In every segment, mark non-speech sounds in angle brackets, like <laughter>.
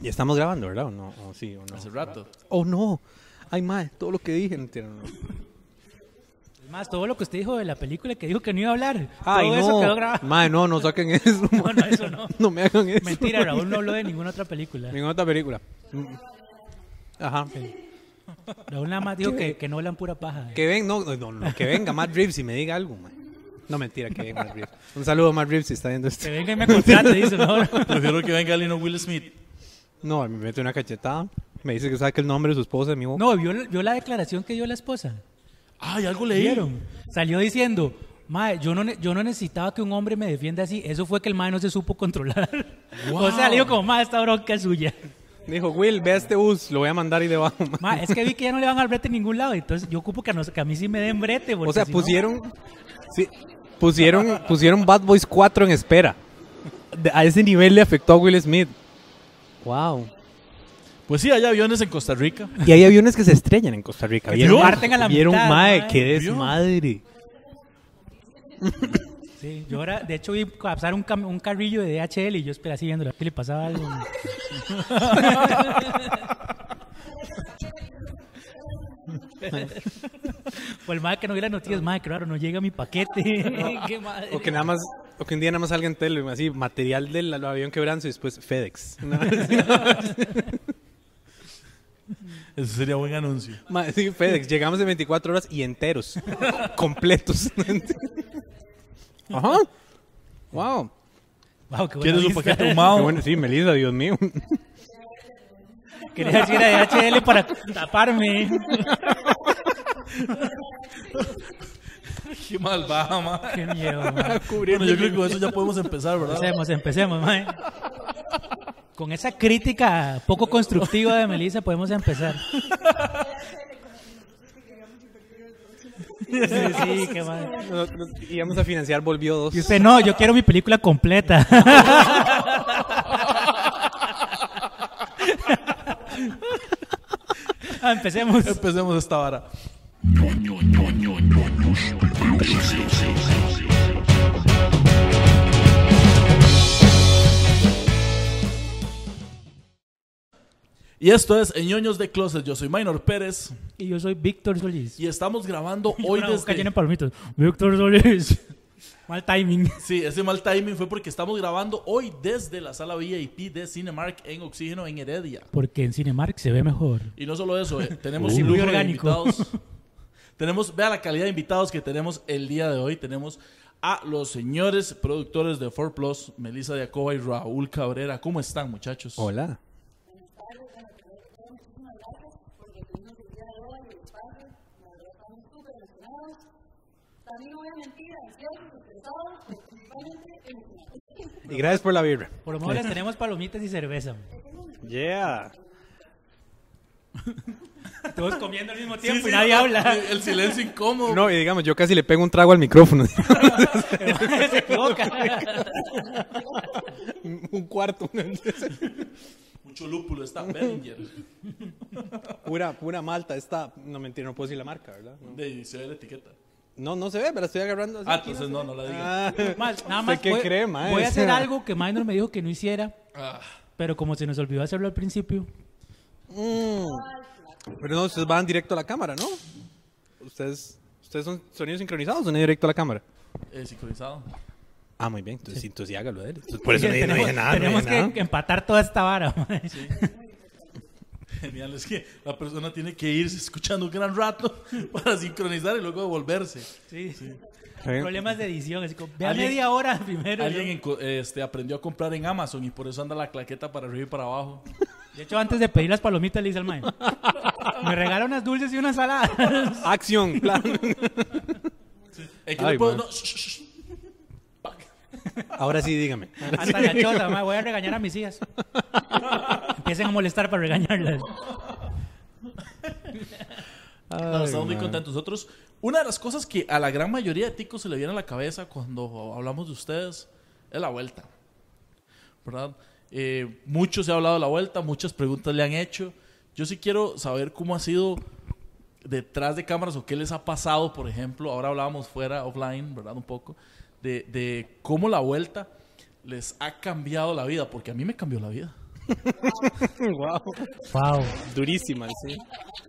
Y estamos grabando, ¿verdad? ¿O no? ¿O sí o no? Hace rato. Oh, no. Ay, mae, todo lo que dije. No. Es más, todo lo que usted dijo de la película que dijo que no iba a hablar. Ay, todo no. eso quedó grabado. Mae, no, no saquen eso. <laughs> No, no, eso no. No me hagan eso. Mentira, <laughs> Raúl no habló de ninguna otra película. Ninguna otra película. Mm. Ajá. Raúl nada más dijo que, que no hablan pura paja. Que ven, no, no, no, que venga Matt Reeves y me diga algo, mae. No, mentira, que venga Matt Reeves. Un saludo a Matt Reeves si está viendo Que esto. venga y me contrate, dice, no. Prefiero que venga Lino Will Smith. No, me mete una cachetada. Me dice que saque el nombre de su esposa de mi boca. No, vio, vio la declaración que dio la esposa. Ay, algo leí. ¿Vieron? Salió diciendo, Mae, yo no, yo no necesitaba que un hombre me defienda así. Eso fue que el Mae no se supo controlar. <laughs> O sea, le digo como, Mae, esta bronca es suya. Dijo, Will, ve a este bus, lo voy a mandar ahí debajo. mae. Mae, es que vi que ya no le van al brete en ningún lado. Entonces yo ocupo que a, nos- que a mí sí me den brete. O sea, si no- pusieron, sí, pusieron, pusieron Bad Boys 4 en espera. De- a ese nivel le afectó a Will Smith. Wow. Pues sí, hay aviones en Costa Rica. Y hay aviones que se estrellan en Costa Rica. ¿Vieron? se parten a la ¿Vieron, mitad, mae? mae. Qué ¿Vio? desmadre. Sí, yo ahora, de hecho, vi pasar un, cam- un carrillo de DHL y yo esperé así viendo que le pasaba algo. <laughs> Pues el madre que no vi las noticias, madre, claro, no llega mi paquete. <laughs> Qué madre. O que nada más, o que un día nada más salga en tele, así, material del avión quebranzo y después FedEx. <laughs> Ese sería buen anuncio. Mae, sí, FedEx, llegamos en 24 horas y enteros, completos. <laughs> Ajá. Wow. Wow, qué buena ¿Quieres un paquete Qué ahumado? bueno, sí, Melissa, Dios mío. Quería decir a DHL para taparme. <laughs> Qué malvada, ma. Qué miedo. <laughs> Bueno, yo creo que con eso ya podemos empezar, ¿verdad? Empecemos, empecemos, mae. Con esa crítica poco constructiva de Melissa podemos empezar. Sí, sí, qué. Nosotros íbamos a financiar Volvió 2. Y usted no, yo quiero mi película completa. Ah, <laughs> empecemos. Empecemos esta vara. Y esto es Ñoños de Closet. Yo soy Minor Pérez Y yo soy Víctor Solís. y estamos grabando <laughs> hoy una boca llena desde... de. Víctor Solís. <laughs> Mal timing. Sí, ese mal timing fue porque estamos grabando hoy desde la sala VIP de Cinemark en Oxígeno en Heredia. Porque en Cinemark se ve mejor. Y no solo eso, eh, tenemos Sí, un muy lujo de orgánico. invitados. <laughs> tenemos, vea la calidad de invitados que tenemos el día de hoy. Tenemos a los señores productores de 4 Plus, Melissa Diacoba y Raúl Cabrera. ¿Cómo están, muchachos? Hola. Y gracias por la vibra. Por lo menos les tenemos palomitas y cerveza. Yeah. Todos comiendo al mismo tiempo sí, y nadie no, habla. El, el silencio incómodo. No, y digamos, yo casi le pego un trago al micrófono. <laughs> <laughs> se equivoca. un cuarto. Mucho lúpulo está Bellinger. pura, pura malta. Esta, no mentira, no puedo decir la marca, ¿verdad? No, De, se ve la etiqueta. no, no se ve, pero la estoy agarrando así. Ah, aquí, entonces sé. no, no la diga. Ah, Más, nada ¿Usted más. qué voy, cree, mae? voy a hacer algo que Minor me dijo que no hiciera, Ah, pero como se nos olvidó hacerlo al principio. Mm. Pero no, ustedes van directo a la cámara, ¿no? Ustedes, ustedes son sonidos sincronizados o no directo a la cámara. eh, sincronizado. Ah, muy bien. Entonces, sí. entonces sí, hágalo de él. Por eso no, tenemos, dije nada. no tenemos dije que, nada. empatar toda esta vara. mae. <laughs> Genial, es que la persona tiene que irse escuchando un gran rato <laughs> para sincronizar y luego devolverse. Sí. Sí. Problemas de edición. Así como, vea Alguien- media hora <laughs> primero. Alguien enco- este, aprendió a comprar en Amazon y por eso anda la claqueta para arriba y para abajo. De hecho, antes de pedir las palomitas, le dice al mae. Me regala unas dulces y unas saladas. <laughs> Acción, plan. ¿En qué Ay, le puedo- man. no, shh, shh, shh. Ahora sí, dígame. Hasta la choza, mae. Voy a regañar a mis hijas. Empiecen a molestar para regañarlas. No, estamos muy contentos. Nosotros, una de las cosas que a la gran mayoría de ticos se le viene a la cabeza cuando hablamos de ustedes es la vuelta. ¿Verdad? Eh, mucho se ha hablado de la vuelta, muchas preguntas le han hecho. Yo sí quiero saber cómo ha sido detrás de cámaras o qué les ha pasado, por ejemplo. Ahora hablábamos fuera, offline, ¿verdad? Un poco. De, de cómo la vuelta les ha cambiado la vida, porque a mí me cambió la vida. <laughs> wow. Wow. Durísima, sí.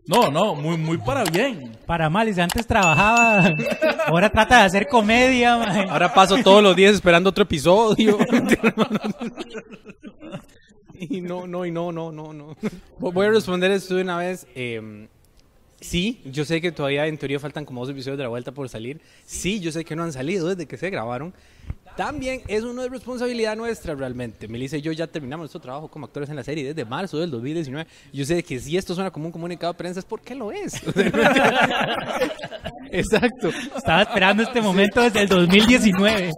No, no, muy, muy para bien. Para mal, y antes trabajaba, <laughs> ahora trata de hacer comedia, mae. Ahora paso todos los días esperando otro episodio. <laughs> y no, no, y no, no, no, no. Voy a responder esto de una vez. Eh, sí, yo sé que todavía en teoría faltan como dos episodios de la vuelta por salir. Sí, yo sé que no han salido desde que se grabaron. También es una responsabilidad nuestra realmente. Melissa y yo ya terminamos nuestro trabajo como actores en la serie desde marzo del 2019. Yo sé que si esto suena como un comunicado de prensa es porque lo es. <laughs> Exacto. Estaba esperando este momento desde el 2019.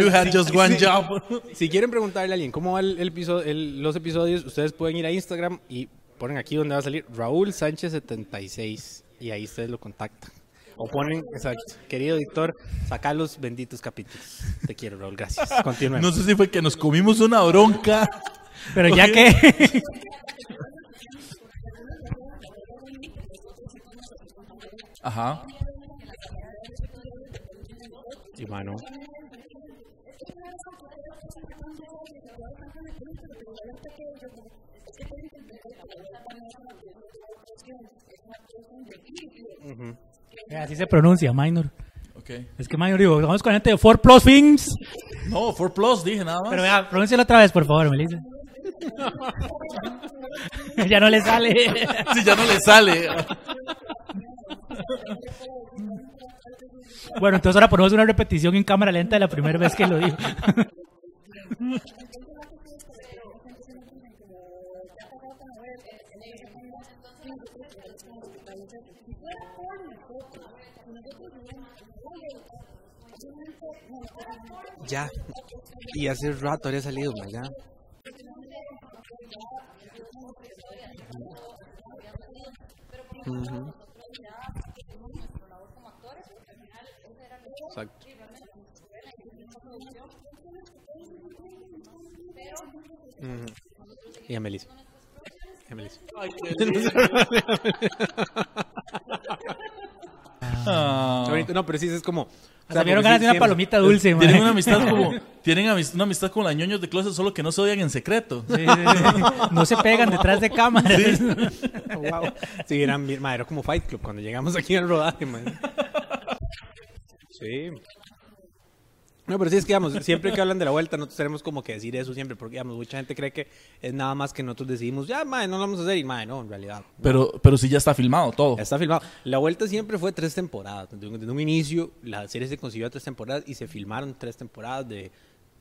you had just one job. Si quieren preguntarle a alguien cómo van el, el episodio- el- los episodios, ustedes pueden ir a Instagram y ponen aquí donde va a salir Raúl Sánchez 76 y ahí ustedes lo contactan. O ponen, exacto, querido editor, saca los benditos capítulos. Te quiero, Raúl, gracias. <laughs> Continuemos. No sé si fue que nos comimos una bronca. Pero ya que. Ajá. Y mano. Así se pronuncia, Minor. Ok. Es que Minor digo, vamos con gente de 4 Plus Things. No, 4 Plus dije nada más. Pero vea, pronúncialo otra vez, por favor, Melissa. <laughs> <laughs> ya no le sale. Si ya no le sale. <laughs> bueno, entonces ahora ponemos una repetición en cámara lenta de la primera vez que lo dijo. Ya. Y hace rato había salido, ya. Exacto. Y a Melissa. Y a Melissa. <laughs> Ah. Qué bonito. No, pero sí, es como... o sea, porque ganas sí, de una siempre- palomita dulce, Tienen mae. una amistad como <laughs> tienen amis- una amistad con las ñoños de closet solo que no se odian en secreto. Sí, sí, sí. No se pegan detrás de cámaras. wow. <laughs> Sí, eran bien, ma, era como Fight Club cuando llegamos aquí al rodaje, man. Sí. No, pero sí es que, digamos, siempre que hablan de la vuelta, nosotros tenemos como que decir eso siempre, porque, digamos, mucha gente cree que es nada más que nosotros decidimos, ya, madre, no lo vamos a hacer, y, madre, no, en realidad. Pero, pero sí ya está filmado todo. Ya está filmado. La vuelta siempre fue tres temporadas. Desde un, desde un inicio, la serie se concibió a tres temporadas y se filmaron tres temporadas de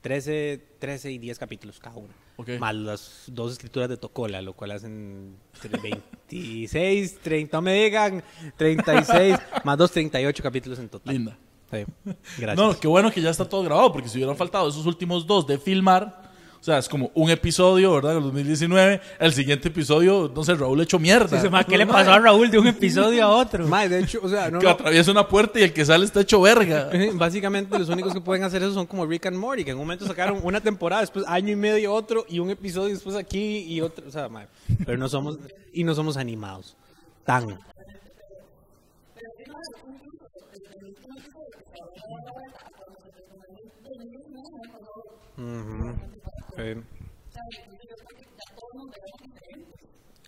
13, 13 y 10 capítulos cada una. Ok. Más las dos escrituras de Tocola, lo cual hacen tre- 26, 30, no me digan, 36, <laughs> más dos, 38 capítulos en total. Linda. Sí. Gracias. No, qué bueno que ya está todo grabado, porque si hubieran faltado esos últimos dos de filmar, o sea, es como un episodio, ¿verdad? En el 2019, el siguiente episodio, no sé, Raúl hecho mierda. "Ma, ¿Qué le pasó a Raúl de un episodio a otro? De hecho, o sea, no, que no. atraviesa una puerta y el que sale está hecho verga. <laughs> Básicamente los únicos que pueden hacer eso son como Rick and Morty, que en un momento sacaron una temporada, después año y medio otro, y un episodio después aquí y otro. O sea, mae, pero no somos, y no somos animados. Tan. Sí.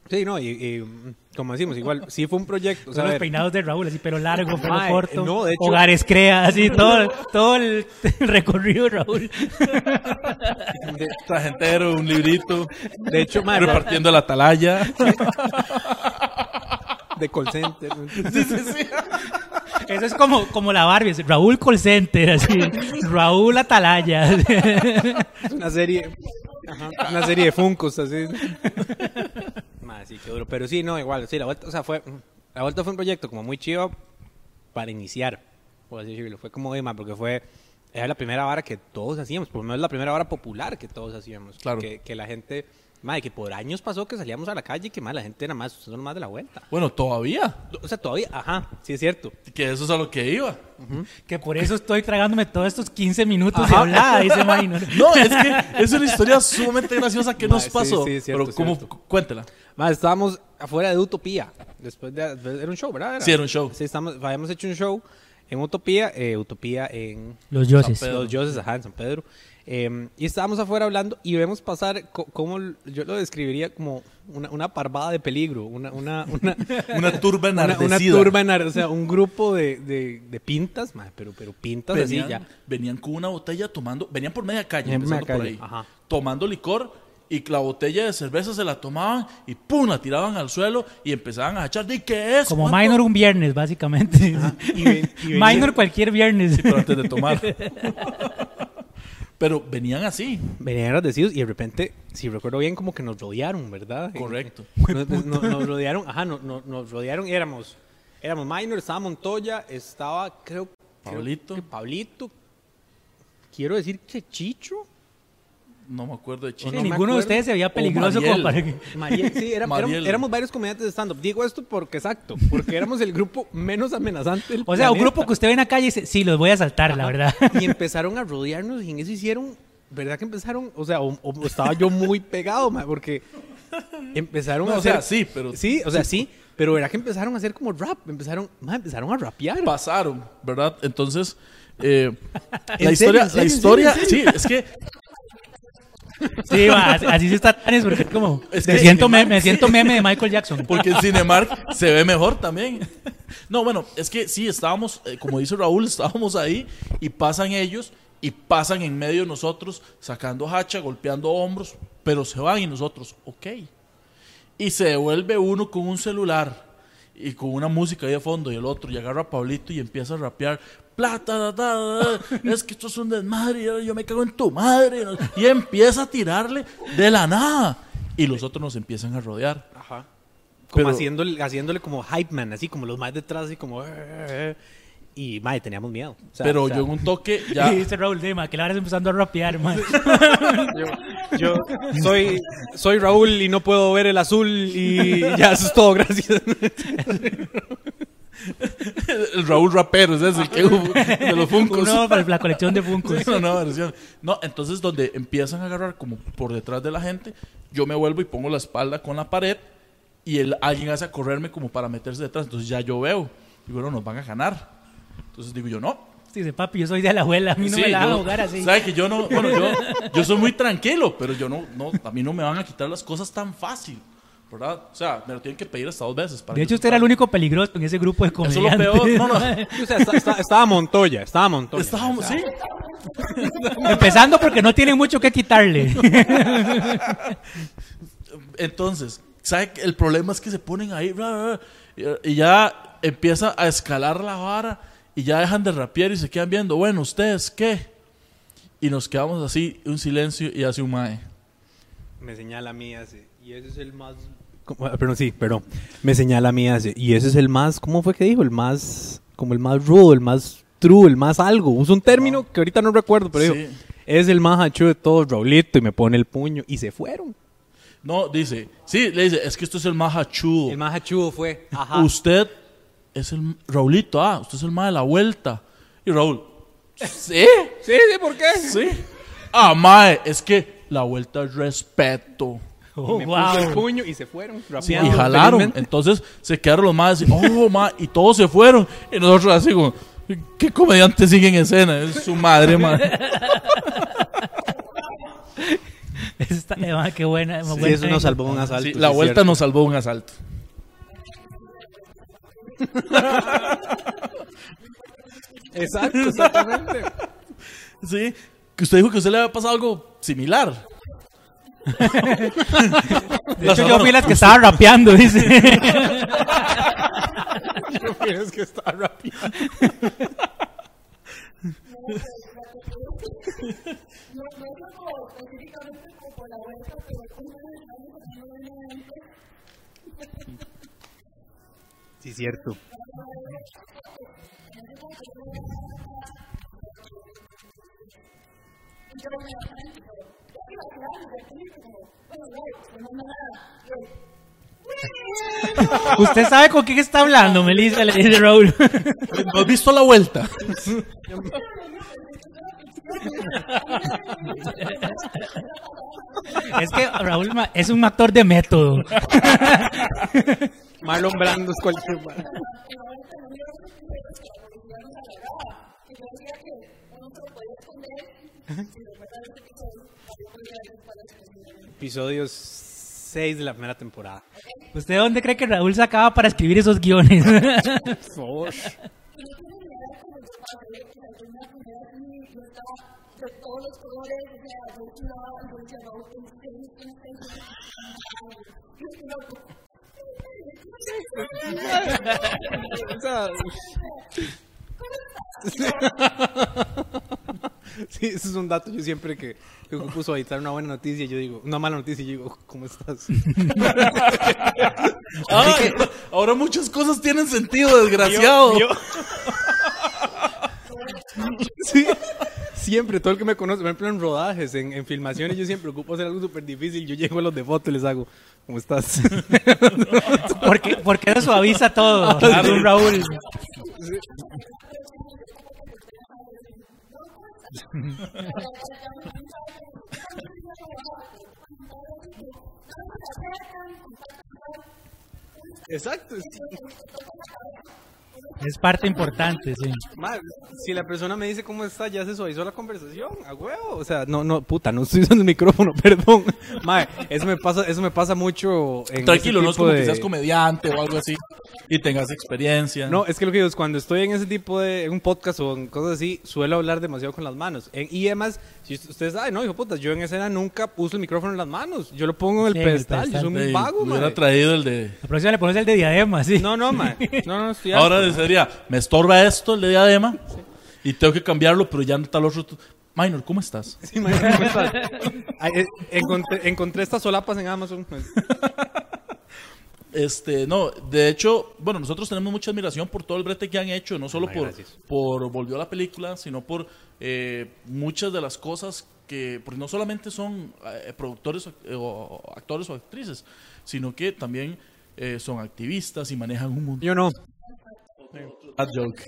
Sí, no, y, y, como decimos, igual, sí fue un proyecto. O sea, los peinados de Raúl, así, pero largo, Mae, corto. no, de hecho- Hogares crea, así, <laughs> todo, todo el, recorrido de Raúl. de, Traje entero, un librito, de hecho, repartiendo la atalaya. <laughs> de call center. Eso es como, como la Barbie, así, Raúl Call Center, así, Raúl Atalaya. Es una serie. ajá, una serie de Funcos, así. Más, sí, qué duro. Pero sí, no, igual. Sí, la vuelta, o sea, fue. La vuelta fue un proyecto como muy chido para iniciar, por así decirlo. Fue como, más porque fue. Era la primera vara que todos hacíamos, por lo menos la primera vara popular que todos hacíamos. Claro. Que, que la gente. Madre, que por años pasó que salíamos a la calle y que más la gente era más, son más de la vuelta. Bueno, todavía. O sea, todavía, ajá, sí es cierto. Que eso es a lo que iba. que por eso estoy tragándome todos estos 15 minutos Ajá. de hablada, dice <laughs> Minor. No, es que es una historia sumamente graciosa que <laughs> Ma, nos sí, pasó. sí, cierto, Pero, ¿cómo? cierto. Cuéntela. Más, estábamos afuera de Utopía. Después de. Era un show, ¿verdad? Sí, era un show. Sí, estamos, habíamos hecho un show en Utopía, eh, Utopía en Los dioses. Pedro. los dioses, ajá, en San Pedro. Eh, y estábamos afuera hablando y vemos pasar co- como yo lo describiría como una, una parvada de peligro, una, una, una, <laughs> Una turba <laughs> una, una enardecida. turba, enar- o sea, un grupo de, de, de pintas, ma, pero, pero pintas así venían, ya. venían con una botella tomando, venían por media calle, empezando por ahí, ajá. tomando licor y la botella de cerveza se la tomaban y pum, la tiraban al suelo y empezaban a echar, ¿de qué es? Como ¿Cuánto?" minor un viernes, básicamente. Y ven- y venía- <laughs> minor cualquier viernes. Sí, pero antes de tomar. Pero venían así, Venían agradecidos y de repente, si recuerdo bien, como que nos rodearon, ¿verdad? correcto. <laughs> Nos, nos- nos rodearon, ajá, no- no- nos rodearon y éramos, éramos Minor, estaba Montoya, estaba, creo, creo Pablito. que Pablito, quiero decir que Chicho. No me acuerdo de Sí, Chino. no me ninguno de ustedes se veía peligroso como para que... <laughs> Mariel, sí, era- éramos, Mariel. éramos varios comediantes de stand-up. Digo esto porque exacto, porque éramos el grupo menos amenazante del O sea, un grupo que usted ve en la calle y dice, sí, los voy a saltar, la verdad. Y empezaron a rodearnos y en eso hicieron, ¿verdad que empezaron? O sea, o, o estaba yo muy pegado, ma, porque empezaron No, a o hacer... sea, sí, pero Sí, o sea, sí, pero ¿verdad que empezaron a hacer como rap? Empezaron, ma, empezaron a rapear. pasaron, ¿verdad? Entonces, eh, ¿En <laughs> la historia, serio, la serio, en historia, serio, en sí, es que Sí, va, así, así se está tan porque es como... Es me, siento me, me siento meme de Michael Jackson. Porque en Cinemark se ve mejor también. No, bueno, es que sí, estábamos, eh, como dice Raúl, estábamos ahí y pasan ellos y pasan en medio de nosotros sacando hacha, golpeando hombros, pero se van y nosotros, ok. Y se devuelve uno con un celular y con una música ahí de fondo y el otro y agarra a Pablito y empieza a rapear. Plata, da, da, da, es que esto es un desmadre, yo- me cago en tu madre. Y empieza a tirarle de la nada. Y los otros nos empiezan a rodear. Ajá. Como Pero- haciéndole, haciéndole como hype man, así como los más detrás, así como... "Eh, eh, eh". Y, madre, teníamos miedo. O sea, Pero o sea, yo en un toque ya. <laughs> Y dice Raúl, Dema, que la verdad empezando a rapear, man. yo, yo soy, soy Raúl y no puedo ver el azul y ya, eso es todo, gracias. <laughs> el <laughs> Raúl Rapero, ese es el que hubo de los Funkos. Uno para la colección de. Sí, <laughs> una nueva versión. No, entonces donde empiezan a agarrar como por detrás de la gente, yo me vuelvo y pongo la espalda con la pared y el, alguien hace a correrme como para meterse detrás. Entonces ya yo veo. Y bueno, nos van a ganar. Entonces digo yo, no. Dice, papi, yo soy de la abuela, a mí no Sí, me la van a jugar así. ¿Sabe que yo no? Bueno, yo, <laughs> yo soy muy tranquilo, pero yo no, no, a mí no me van a quitar las cosas tan fácil. ¿Verdad? O sea, me lo tienen que pedir hasta dos veces. Para De hecho, usted era el único peligroso en ese grupo de Eso es lo comediantes. peor. No, no. O sea, está- está- estaba Montoya, estaba Montoya. Estábamos, sí. <laughs> Empezando porque no tienen mucho que quitarle. Entonces, ¿sabe? El problema es que se ponen ahí bla, bla, bla, y y ya empieza a escalar la vara y ya dejan de rapear y se quedan viendo, bueno, ¿ustedes qué? Y nos quedamos así, un silencio y hace un mae. Me señala a mí así. Y ese es el más. Ah, Perdón, sí, perdón. Me señala a mí así. Y ese es el más. ¿Cómo fue que dijo? El más. Como el más rudo, el más true, el más algo. Usa un término que ahorita no recuerdo, pero Sí. dijo. Es el más hacho de todos, Raulito. Y me pone el puño. Y se fueron. No, dice, sí, le dice, es que esto es el más hachudo. El más hachudo fue. Ajá. Usted es el Raulito, ah, usted es el más de la vuelta. Y Raúl, ¿sí? <laughs> Sí, sí, ¿por qué? Sí. Ah, mae, es que la vuelta es respeto. <laughs> Oh, me wow. puso el puño y se fueron. Sí, y jalaron. felizmente. Entonces se quedaron los más y, oh, ma, y todos se fueron. Y nosotros así como, ¿qué comediante sigue en escena? Es su madre, man. <laughs> Está, eh, qué buena. Sí, buena eso nos salvó un asalto. Sí, la vuelta cierto. nos salvó un asalto. <laughs> Exacto, exactamente. Sí, que usted dijo que a usted le había pasado algo similar. <laughs> De hecho, <laughs> yo fui las que estaba rapeando, dice. es que está rápido. Sí, cierto. Usted sabe con quién está hablando, Melissa, le dice Raúl. ¿No has visto la vuelta? Es que Raúl es un actor de método. Marlon Brando es cualquier. Episodios 6 de la primera temporada. ¿Usted dónde cree que Raúl sacaba para escribir esos guiones? Por favor. <laughs> Sí, eso es un dato. Yo siempre que, que ocupo editar una buena noticia, yo digo, una mala noticia, yo digo, ¿cómo estás? <laughs> Ay, ahora muchas cosas tienen sentido, desgraciado. Yo- yo- <laughs> Sí, siempre, todo el que me conoce, por ejemplo en rodajes, en, en filmaciones, yo siempre ocupo hacer algo súper difícil. Yo llego a los de foto y les hago, ¿cómo estás? porque, porque eso suaviza todo. Raúl. Exacto. Es parte importante, sí. Si la persona me dice cómo está, ya se suavizó la conversación, a huevo. O sea, no, no, puta, no estoy usando el micrófono, <laughs> perdón. Ma, eso me pasa, eso me pasa mucho en Tranquilo, ese no es como de- que seas comediante o algo así y tengas experiencia. No, es que lo que digo es cuando estoy en ese tipo de en un podcast o en cosas así, suelo hablar demasiado con las manos. En, y además, si ust- ustedes saben, no, hijo puta, yo en escena nunca uso el micrófono en las manos. Yo lo pongo en el Sí, pedestal, yo soy Ey, vago, hubiera ma. traído el de... La próxima le pones el de diadema, sí. No, no, ma. No, no, estoy Ahora harto. Me estorba esto, el de diadema, y tengo que cambiarlo, pero ya no está el otro. Minor, ¿cómo estás? <laughs> Sí, ma, ¿cómo estás? <laughs> Ay, eh, encontré, encontré estas solapas en Amazon. <laughs> Este, no, de hecho, bueno, nosotros tenemos mucha admiración por todo el brete que han hecho, no solo Ay, por, por Volvió a la película, sino por eh, muchas de las cosas que, porque no solamente son eh, productores o, o actores o actrices, sino que también eh, son activistas y manejan un mundo. Yo no. Bad joke.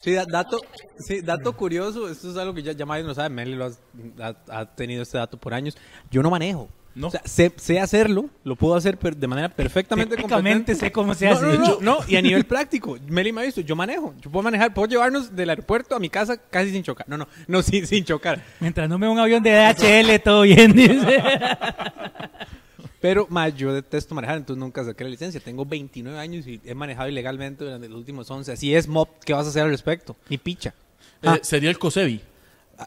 Sí, da- dato, sí, dato curioso, esto es algo que ya, ya nadie lo sabe, Meli lo has- ha, ha tenido este dato por años. Yo no manejo. No. O sea, sé, sé hacerlo, lo puedo hacer per- de manera perfectamente Técnicamente competente. sé cómo se No, hace. no, no, no, y a nivel práctico, Meli me ha visto, yo manejo, yo puedo manejar, puedo llevarnos del aeropuerto a mi casa casi sin chocar. No, no, no, <laughs> sin, sin chocar. Mientras no me un avión de DHL, todo bien, dice. <laughs> Pero, más yo detesto manejar, entonces nunca saqué la licencia. Tengo 29 años y he manejado ilegalmente durante los últimos 11. Así es, Mob, ¿qué vas a hacer al respecto? Ni picha. Eh, Ah. sería el COSEBI.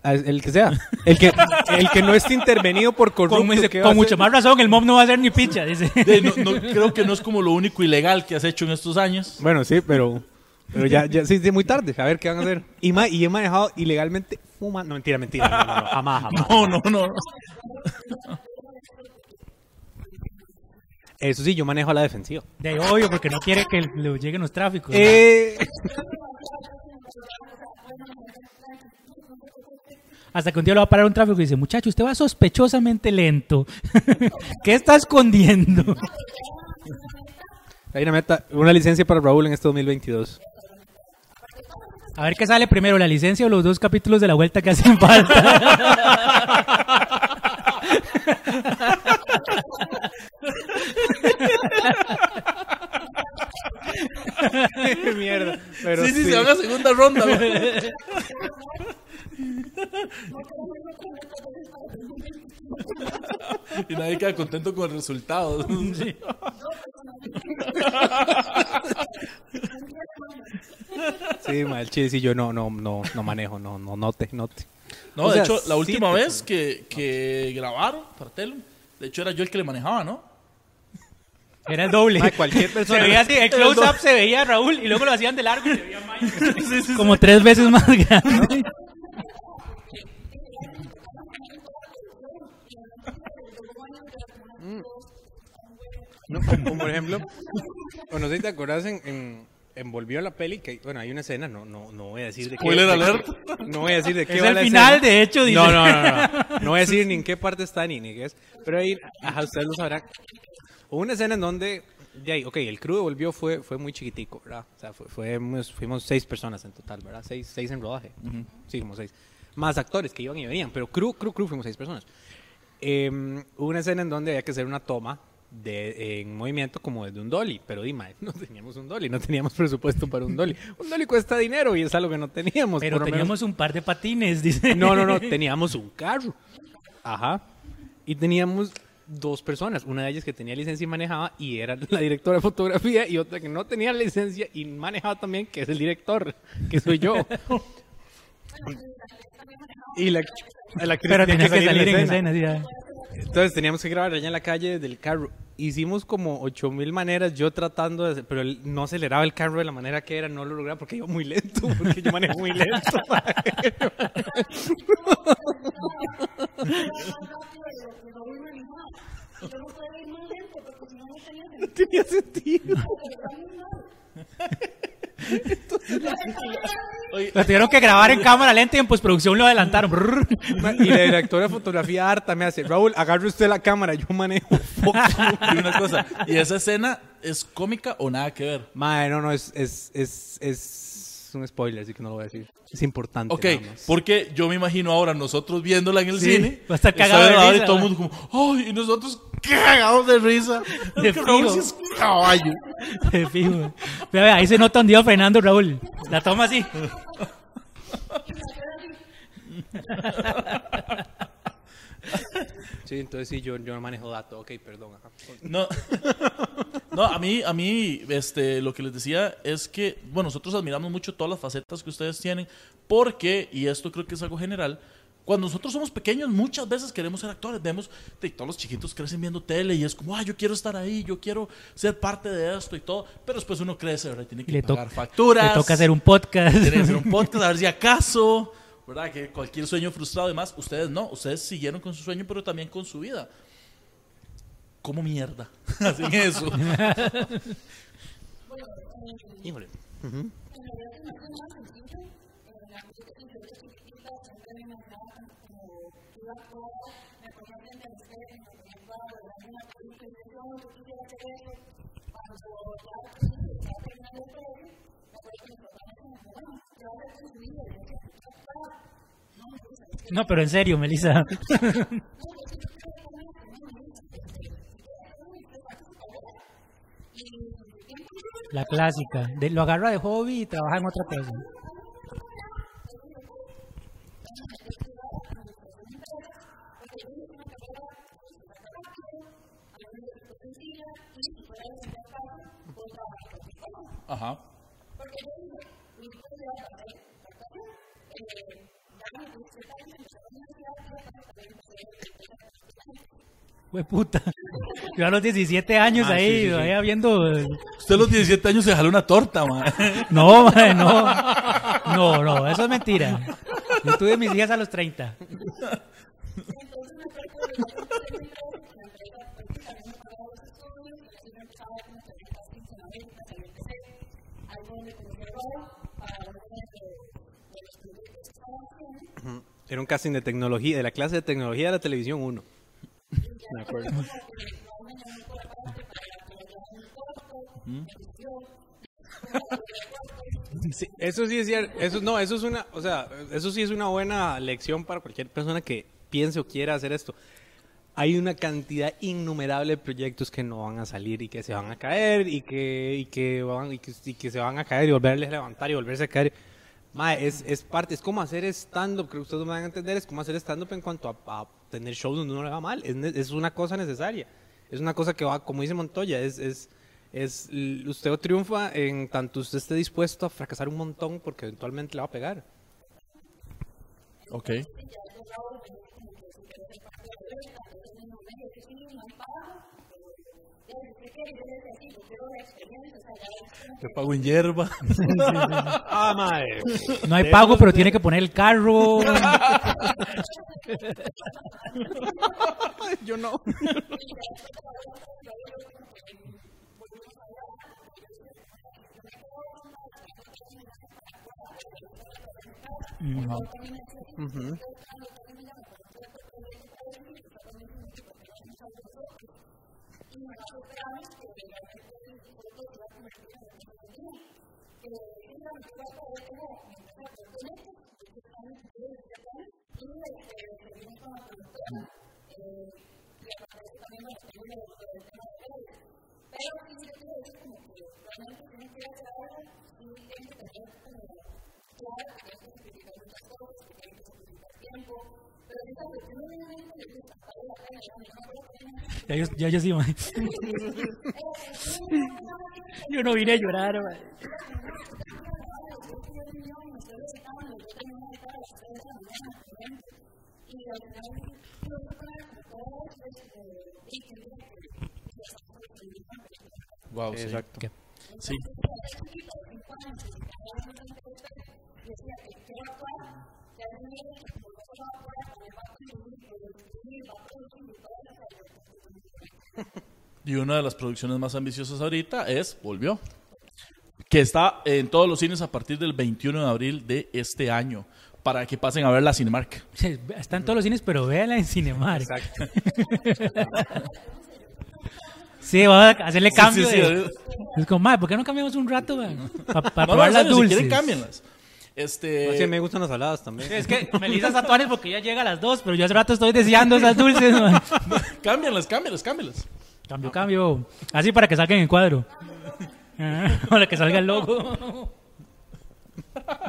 A- El que sea. El que, el que no esté intervenido por corrupto. Con, dice, ¿qué va con a mucha hacer? más razón, el mob no va a ser ni picha, dice. <laughs> De- no- no, creo que no es como lo único ilegal que has hecho en estos años. Bueno, sí, pero. Pero ya, ya, sí, sí, muy tarde. A ver qué van a hacer. Y, ma- y he manejado ilegalmente fumando. No, mentira, mentira. No, no, no, jamás, jamás. <laughs> No, no, no. Eso sí, yo manejo a la defensiva. De ahí, obvio, porque no quiere que le lleguen los tráficos. Eh, Hasta que un día lo va a parar un tráfico y dice, muchacho, usted va sospechosamente lento. <laughs> ¿Qué está escondiendo? hay una meta, una licencia para Raúl en este 2022. A ver qué sale primero, la licencia o los dos capítulos de la vuelta que hacen falta. <laughs> <laughs> Mierda. Pero sí, sí, se van a segunda ronda. güey. <laughs> y nadie queda contento con el resultado. Sí, mal chile, sí, yo no, no, no, no manejo, no, no, note, note. No, O de sea, hecho, la sí última te- vez que, que grabaron para Telo, de hecho era yo el que le manejaba, ¿no? Era el doble. Cualquier persona- Se veía así, el close-up se veía a Raúl y luego lo hacían de largo y se veía Mike. Como tres veces más <laughs> grande. No, como, como por ejemplo, bueno, no sé si te acuerdas en, en, en Volvió a la peli, que bueno, hay una escena, no, no, no voy a decir de qué. Spoiler de alert. qué- no voy a decir de qué Es va el la final, escena. de hecho, dice. No, no, no, no. No voy a decir ni en qué parte está ni ni qué es. Pero ahí, ajá, ustedes lo sabrán. Una escena en donde, de ahí, ok, el crew Volvió fue, fue muy chiquitico, ¿verdad? O sea, fue, fuimos, fuimos seis personas en total, ¿verdad? Seis, seis en rodaje. Sí, como seis. Más actores que iban y venían, pero crew, crew, crew fuimos seis personas. Eh, hubo una escena en donde había que hacer una toma de, en movimiento como desde un dolly, pero dime, <laughs> no teníamos un dolly, no teníamos presupuesto para un dolly. Un dolly cuesta dinero y es algo que no teníamos. Pero lo menos- teníamos un par de patines, dice. No, no, no, <laughs> teníamos un carro. Ajá. Y teníamos dos personas, una de ellas que tenía licencia y manejaba y era <laughs> la directora de fotografía y otra que no tenía licencia y manejaba también, que es el director, que soy yo. <laughs> y la, la actriz Pero tenía que salir salir en escena. Entonces teníamos que grabar allá en la calle del carro. Hicimos como 8000 maneras, yo tratando de, hacer- pero él no aceleraba el carro de la manera que era, no lo lograba porque iba muy lento, <laughs> porque yo manejo muy lento. <laughs> no tenía sentido. Lo tuvieron que grabar en cámara lenta y en postproducción lo adelantaron. Y la directora de fotografía harta me hace, Raúl, agarre usted la cámara, yo manejo. Y una cosa, ¿y esa escena es cómica o nada que ver? Madre, no, no, es, es, es, es un spoiler, así que no lo voy a decir. Es importante. Ok, nada más. porque yo me imagino ahora nosotros viéndola en el Sí, cine. va a estar cagado de risa, y todo el mundo como, ¡ay! Y nosotros cagados de risa. De <laughs> Raúl es caballo. <laughs> De fijo. Vea, vea, ahí se nota un día frenando, Raúl. La toma así. <laughs> Sí, entonces sí, yo, yo no manejo datos. Ok, perdón. ajá. No, <laughs> no a mí, a mí este, lo que les decía es que, bueno, nosotros admiramos mucho todas las facetas que ustedes tienen, porque, y esto creo que es algo general, cuando nosotros somos pequeños muchas veces queremos ser actores, vemos todos los chiquitos crecen viendo tele y es como, ah, yo quiero estar ahí, yo quiero ser parte de esto y todo, pero después uno crece, ¿verdad? Y Tiene que le, pagar facturas. le toca hacer un podcast. Tiene que hacer un podcast, a ver si acaso, ¿verdad? Que cualquier sueño frustrado, además, ustedes no, ustedes siguieron con su sueño, pero también con su vida. ¿Cómo mierda? <laughs> Hacen eso. Híjole. No, pero en serio, Melissa. La clásica. De- lo agarra de hobby y trabaja en otra cosa. Ajá. Fue puta. Yo a los 17 años Ah, ahí, sí, sí, sí. todavía viendo. Usted a los 17 años se jaló una torta, man. <laughs> No, mae, no. No, no, eso es mentira. Yo tuve mis días a los 30. Era un casting de tecnología, de la clase de tecnología de la televisión 1. Me acuerdo. Sí, eso sí es cierto. Eso, no, eso es una, o sea, eso sí es una buena lección para cualquier persona que piense o quiera hacer esto. Hay una cantidad innumerable de proyectos que no van a salir y que se van a caer y que, y que, van, y que, y que se van a caer y volverles a levantar y volverse a caer. Mae, es, es parte, es como hacer stand-up, creo que ustedes me van a entender, es como hacer stand-up en cuanto a, a tener shows donde uno le va mal. Es, es una cosa necesaria. Es una cosa que va, como dice Montoya, es, es, es, usted triunfa en tanto usted esté dispuesto a fracasar un montón porque eventualmente le va a pegar. Ok. Te pago en hierba. <laughs> Ah, mae. No hay pago, pero tiene que poner el carro. <laughs> Yo no. muchos tramos que se. Es una de y la que que que hacer y que que que que que ya yo, ya yo sí. <laughs> Yo no vine a llorar. Wow, sí. Exacto. ¿Qué? Sí. Y una de las producciones más ambiciosas ahorita es Volvió. Que está en todos los cines a partir del 21 de abril de este año. Para que pasen a ver la Cinemark. Está en todos los cines, pero véala en Cinemark. Exacto. Sí, voy a hacerle cambio. sí, sí, de-. Es como, ¿por qué no cambiamos un rato, Para no, probar las serio, si dulces. quieren, cámbienlas. Este, Sí, me gustan las saladas también. Es que Melissa está tuanes porque ya llega a las dos, pero yo hace rato estoy deseando esas dulces, mae. <laughs> cámbianlas, cámbianlas, cámbianlas. Cambio, cambio. Así para que salga en el cuadro. <laughs> Para que salga el logo.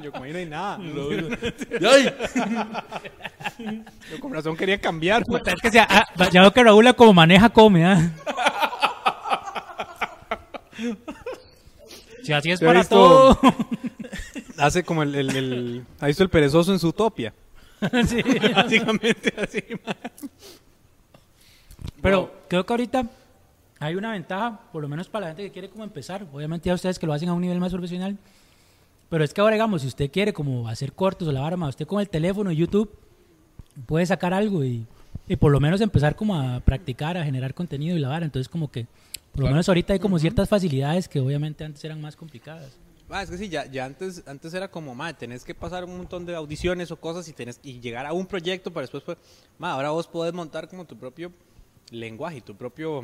Yo como ahí no hay nada. <laughs> ¡Ay! Yo con razón quería cambiar. Puta, Es que sea, ah, ya veo que Raúl como maneja come, ¿ah? Si así es para todo. <laughs> Hace como el, el, el- ¿Ha visto el perezoso en su utopia? <laughs> Sí. Básicamente así. Pero creo que ahorita hay una ventaja, por lo menos para la gente que quiere como empezar. Obviamente ya ustedes que lo hacen a un nivel más profesional. Pero es que ahora, digamos, si usted quiere como hacer cortos o la vara, ma, usted con el teléfono y YouTube puede sacar algo y, y por lo menos empezar como a practicar, a generar contenido y la vara. Entonces como que, por lo menos ahorita hay como ciertas facilidades que obviamente antes eran más complicadas. Ah, es que sí, ya, ya antes, antes era como, ma, tenés que pasar un montón de audiciones o cosas y, tenés, y llegar a un proyecto para después, pues, ma, ahora vos podés montar como tu propio lenguaje, tu propio,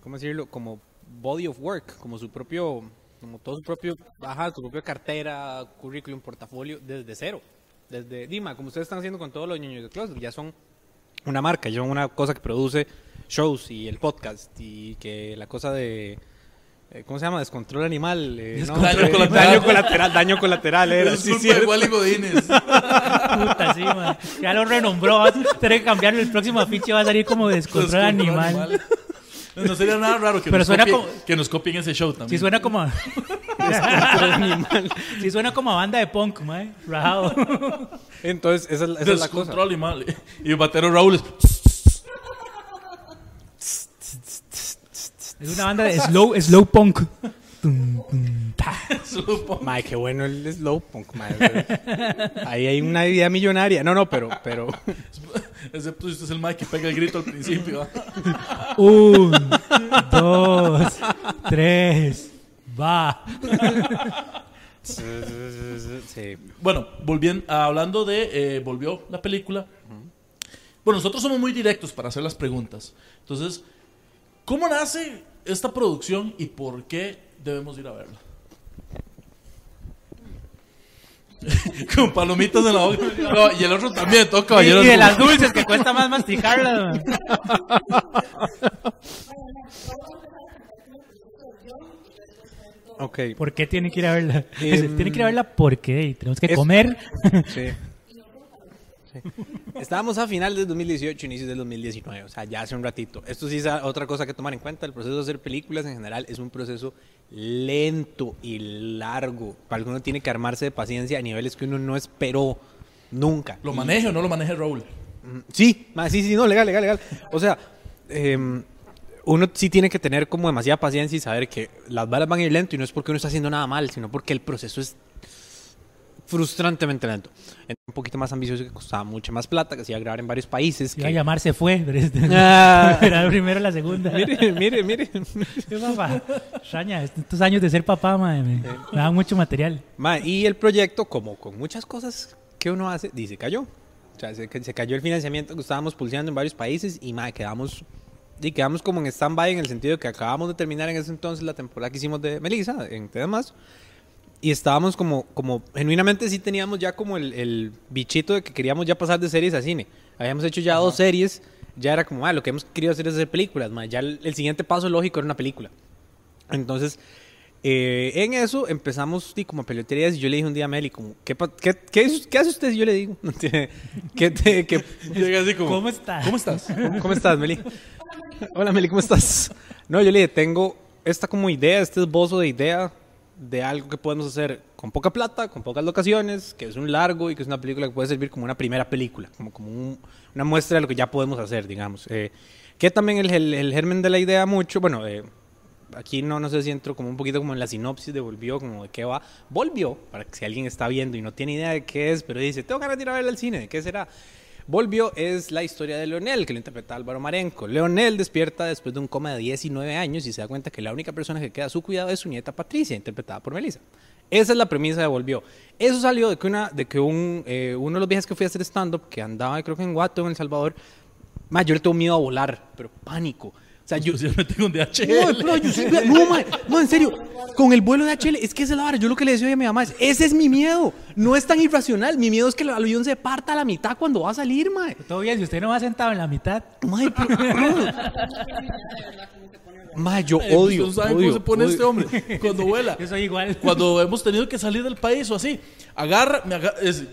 ¿cómo decirlo? Como body of work, como su propio, como todo su propio, ajá, su propia cartera, currículum, portafolio, desde cero. Desde, Dima, como ustedes están haciendo con todos los niños de closet, ya son una marca, ya son una cosa que produce shows y el podcast y que la cosa de... eh, ¿Cómo se llama? Descontrol animal. eh, no, Daño eh, colateral. Daño colateral. Daño colateral era. Es sí, de Wally Godínez. <laughs> Puta, sí, ma. Ya lo renombró. Va a tener que cambiarlo. El próximo afiche va a salir como descontrol Descontrol animal. No sería nada raro que, Pero nos, suena copien, como- que nos copien ese show también. Sí suena como a... <laughs> Descontrol animal. <laughs> sí suena como a banda de punk, mae. Rajado. Entonces, esa, es la- esa es la cosa. Descontrol animal. Y el batero Raúl es... Es una banda de slow, slow punk. Tum, tum, ta. Supo. Mae, qué bueno el slow punk, mae. Ahí hay una idea millonaria. No, no, pero, pero Excepto si usted es el Mike que pega el grito al principio. Un, dos, tres, va. sí. Bueno, volviendo, hablando de... eh, volvió la película. Bueno, nosotros somos muy directos para hacer las preguntas. Entonces, ¿cómo nace esta producción y por qué debemos ir a verla? <laughs> Con palomitas en la boca. No, y el otro también, todo Y, caballero. y de las dulces que cuesta más masticarlas. <laughs> Ok. ¿Por qué tiene que ir a verla? Em, <laughs> tiene que ir a verla porque y tenemos que es- comer. Sí. <laughs> Estábamos a final del 2018, inicios del 2019, o sea, ya hace un ratito. Esto sí es otra cosa que tomar en cuenta. El proceso de hacer películas en general es un proceso lento y largo. Para que uno tiene que armarse de paciencia a niveles que uno no esperó nunca. ¿Lo maneje o no lo maneje Raúl? Mm, Sí, sí, sí, no, legal, legal, legal. O sea, em, uno sí tiene que tener como demasiada paciencia y saber que las balas van a ir lento y no es porque uno está haciendo nada mal, sino porque el proceso es frustrantemente lento. Un poquito más ambicioso que costaba mucha más plata, que se iba a grabar en varios países. Iba a Que... llamarse fue. pero este- Ah. <laughs> Era la primera la segunda. mire, mire, mire. <laughs> ¿Qué papá? Extraña, estos años de ser papá, madre, me, me da mucho material. Ma, y el proyecto, como con muchas cosas que uno hace, dice cayó. O sea, se, se cayó el financiamiento que estábamos pulseando en varios países y ma, quedamos, y quedamos como en stand-by en el sentido de que acabamos de terminar en ese entonces la temporada que hicimos de Melissa, en temas. Y estábamos como, como, genuinamente sí teníamos ya como el, el bichito de que queríamos ya pasar de series a cine. Habíamos hecho ya dos series, ya era como, ah, lo que hemos querido hacer es hacer películas, ma, ya el, el siguiente paso lógico era una película. Entonces, eh, en eso empezamos sí, como a peloterías y yo le dije un día a Meli, como, ¿qué, qué, qué, qué hace usted? Y yo le digo, <laughs> ¿qué, te- qué- Llega así como, ¿Cómo está? ¿Cómo estás? ¿Cómo, cómo estás, Meli? Hola, Meli, ¿cómo estás? No, yo le dije, tengo esta como idea, este esbozo de idea de algo que podemos hacer con poca plata, con pocas locaciones, que es un largo y que es una película que puede servir como una primera película, como, como un- una muestra de lo que ya podemos hacer, digamos. Eh, que también el, el germen de la idea mucho, bueno, eh, aquí no, no sé si entro como un poquito como en la sinopsis de Volvió, como de qué va. Volvió, para que si alguien está viendo y no tiene idea de qué es, pero dice, tengo ganas de ir a verla al cine, ¿de qué será? Volvió es la historia de Leonel, que lo interpreta Álvaro Marenco. Leonel despierta después de un coma de 19 años y se da cuenta que la única persona que queda a su cuidado es su nieta Patricia, interpretada por Melissa. Esa es la premisa de Volvió. Eso salió de que, una, de que eh, uno de los viajes que fui a hacer stand-up, que andaba creo que en Guato, en El Salvador, ma, yo le tengo miedo a volar, pero pánico. O sea, yo, Especialmente con DHL. no, yo sí, no, ma, no, en serio, con el vuelo de HL, es que esa es la vara, yo lo que le decía a mi mamá es, ese es mi miedo, no es tan irracional, mi miedo es que el avión se parta a la mitad cuando va a salir, mae. Todo bien, si usted no va sentado en la mitad. Mae. Mae, yo Eh, odio, ¿Ustedes saben odio, cómo se pone odio. este hombre cuando vuela? <laughs> Yo soy igual. Cuando hemos tenido que salir del país o así, agarra, me agarra, es,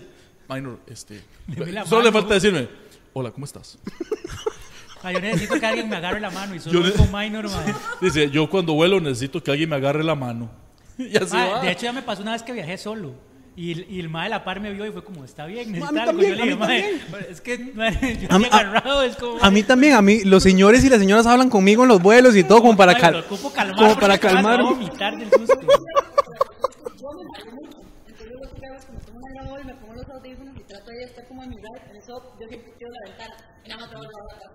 minor, este, solo le falta decirme, hola, ¿cómo estás? Ah, yo necesito que alguien me agarre la mano y Yo solo con minor, mae. <laughs> Dice, yo cuando vuelo necesito que alguien me agarre la mano. <laughs> Y así Mae, va. de hecho, ya me pasó una vez que viajé solo. Y, el- y el mae de la par me vio y fue como, está bien, mí necesita algo. también, Yo le a dije, mí mae, también. <laughs> es que mae, yo A agarrado, es como... A mí también, a mí, los señores y las señoras hablan conmigo en los vuelos y todo como para, cal- calmar como para calmar. yo me marco mucho. Entonces yo lo que hago es que me pongo una grabadora y me pongo los audífonos y trato de estar como en mi lugar. En eso yo siempre quiero la ventana. Y nada más trabajo la casa.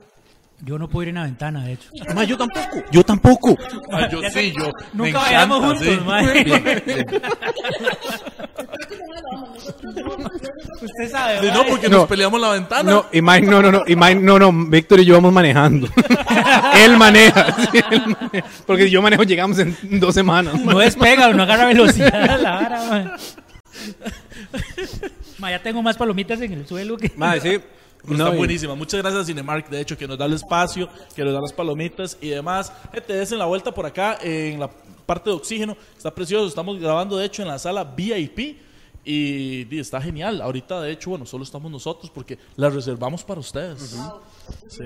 Yo no puedo ir en la ventana, de hecho. <laughs> Mae, yo tampoco, yo tampoco. Ah, yo sí, yo. me Nunca vayamos encanta, juntos, sí. Bien, bien. Usted sabe, Sí, no, porque No. nos peleamos la ventana. No, y Mike, no, no, no, y Mike, no, no, Víctor y yo vamos manejando. <laughs> él maneja, <laughs> sí, él maneja. Porque si yo manejo llegamos en dos semanas. No despega, no agarra velocidad a la vara, mae. Mae, ya tengo más palomitas en el suelo que... Mae, sí. Pero No, está y- buenísima. Muchas gracias a Cinemark, de hecho, que nos da el espacio, que nos da las palomitas y demás. Gente, desen la vuelta por acá en la parte de oxígeno. Está precioso. Estamos grabando, de hecho, en la sala VIP. Y, está genial. Ahorita, de hecho, bueno, solo estamos nosotros porque la reservamos para ustedes. <laughs> Sí.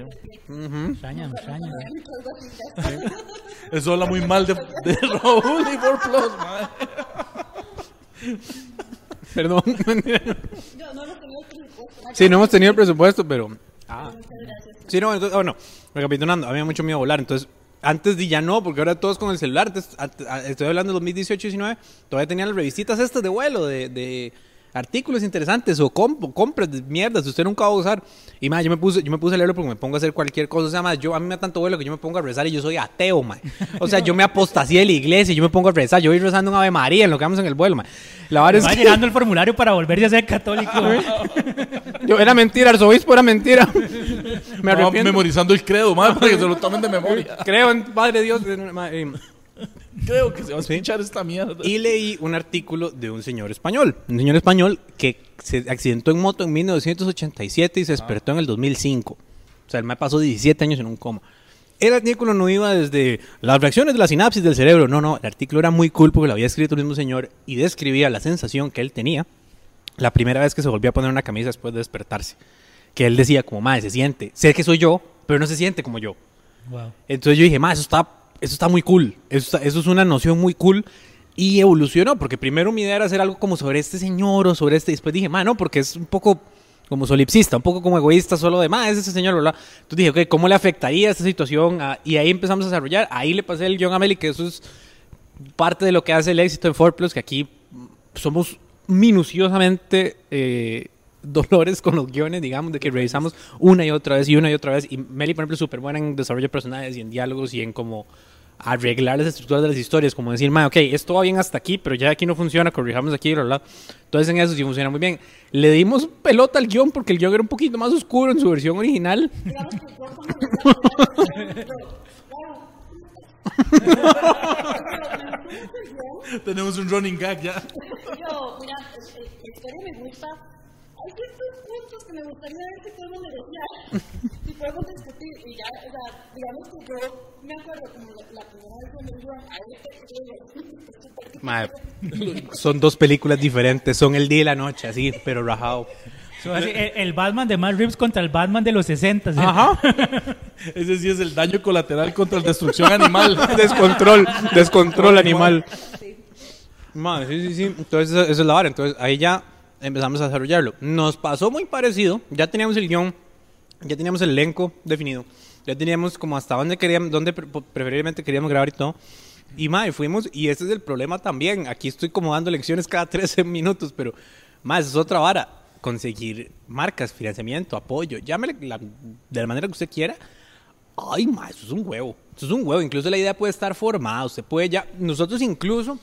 Eso habla muy mal de, de Raúl y por Plus. Perdón. Yo no lo tenía el presupuesto. Sí, no hemos tenido el presupuesto, pero. Ah. Sí, no, entonces, bueno, recapitulando, había mucho miedo a volar. Entonces, antes de ya no, porque ahora todos con el celular. Antes- a- estoy hablando de 2018-19. Todavía tenían las revistitas estas de vuelo, de, de artículos interesantes o comp- compras de mierdas que usted nunca va a usar. Y más, yo me puse, yo me puse a leerlo porque me pongo a hacer cualquier cosa. O sea, más, yo a mí me da tanto vuelo que yo me pongo a rezar y yo soy ateo, man. O sea, yo me apostacié de la iglesia y yo me pongo a rezar. Yo voy rezando un Ave María en lo que vamos en el vuelo, man. La verdad es Va que llenando el formulario para volverse a ser católico. <laughs> yo, era mentira, arzobispo era mentira. <laughs> Me arrepiento. memorizando el credo, mae, para que se lo tomen de memoria. Creo en Padre Dios. ma- eh, Creo que se va a escuchar esta mierda. Y leí un artículo de un señor español. Un señor español que se accidentó en moto en 1987 y se despertó en el 2005. O sea, el me pasó 17 años en un coma. El artículo no iba desde las reacciones de la sinapsis del cerebro. No, no. El artículo era muy cool porque lo había escrito el mismo señor y describía la sensación que él tenía la primera vez que se volvió a poner una camisa después de despertarse. Que él decía como, madre, se siente. Sé que soy yo, pero no se siente como yo. Wow. Entonces yo dije, ma, eso está, eso está muy cool. Eso, es una noción muy cool. Y evolucionó, porque primero mi idea era hacer algo como sobre este señor o sobre este. Y después dije, ma, no, porque es un poco como solipsista, un poco como egoísta, solo de, ma, es ese señor, bla, bla. Entonces dije, ok, ¿cómo le afectaría esta situación? y ahí empezamos a desarrollar. Ahí le pasé el guion a que eso es parte de lo que hace el éxito en 4 Plus, que aquí somos minuciosamente eh, dolores con los guiones, digamos, de que revisamos una y otra vez y una y otra vez. Y Meli, por ejemplo, es súper buena en desarrollo de personajes y en diálogos y en como arreglar las estructuras de las historias, como decir, ma, ok, esto va bien hasta aquí, pero ya aquí no funciona, corrijamos aquí, bla, bla. Entonces en eso sí funciona muy bien. Le dimos pelota al guion porque el guion era un poquito más oscuro en su versión original. Que <laughs> Tenemos un running gag ya. yo, mira, la historia me gusta. Hay ciertos puntos que me gustaría ver si podemos negociar. podemos discutir y ya, o sea, digamos que yo me acuerdo como la, la primera vez dijeron, a este Mae, son dos películas diferentes, son el día y la noche, así, pero rajado. Así, el, el Batman de Matt Reeves contra el Batman de los 60. ¿sí? Ajá. <laughs> Ese sí es el daño colateral contra la destrucción animal. <laughs> descontrol, descontrol animal. Madre, sí, sí, sí. Entonces, esa es la vara. Entonces, ahí ya empezamos a desarrollarlo. Nos pasó muy parecido. Ya teníamos el guion, ya teníamos el elenco definido. Ya teníamos como hasta dónde queríamos, dónde pre- preferiblemente queríamos grabar y todo. Y, madre, fuimos, y ese es el problema también. Aquí estoy como dando lecciones cada <laughs> 13 minutos, pero, más es otra vara. Conseguir marcas, financiamiento, apoyo, llámele la- de la manera que usted quiera. Ay, ma, eso es un huevo. Eso es un huevo. Incluso la idea puede estar formada. Usted puede ya. Nosotros incluso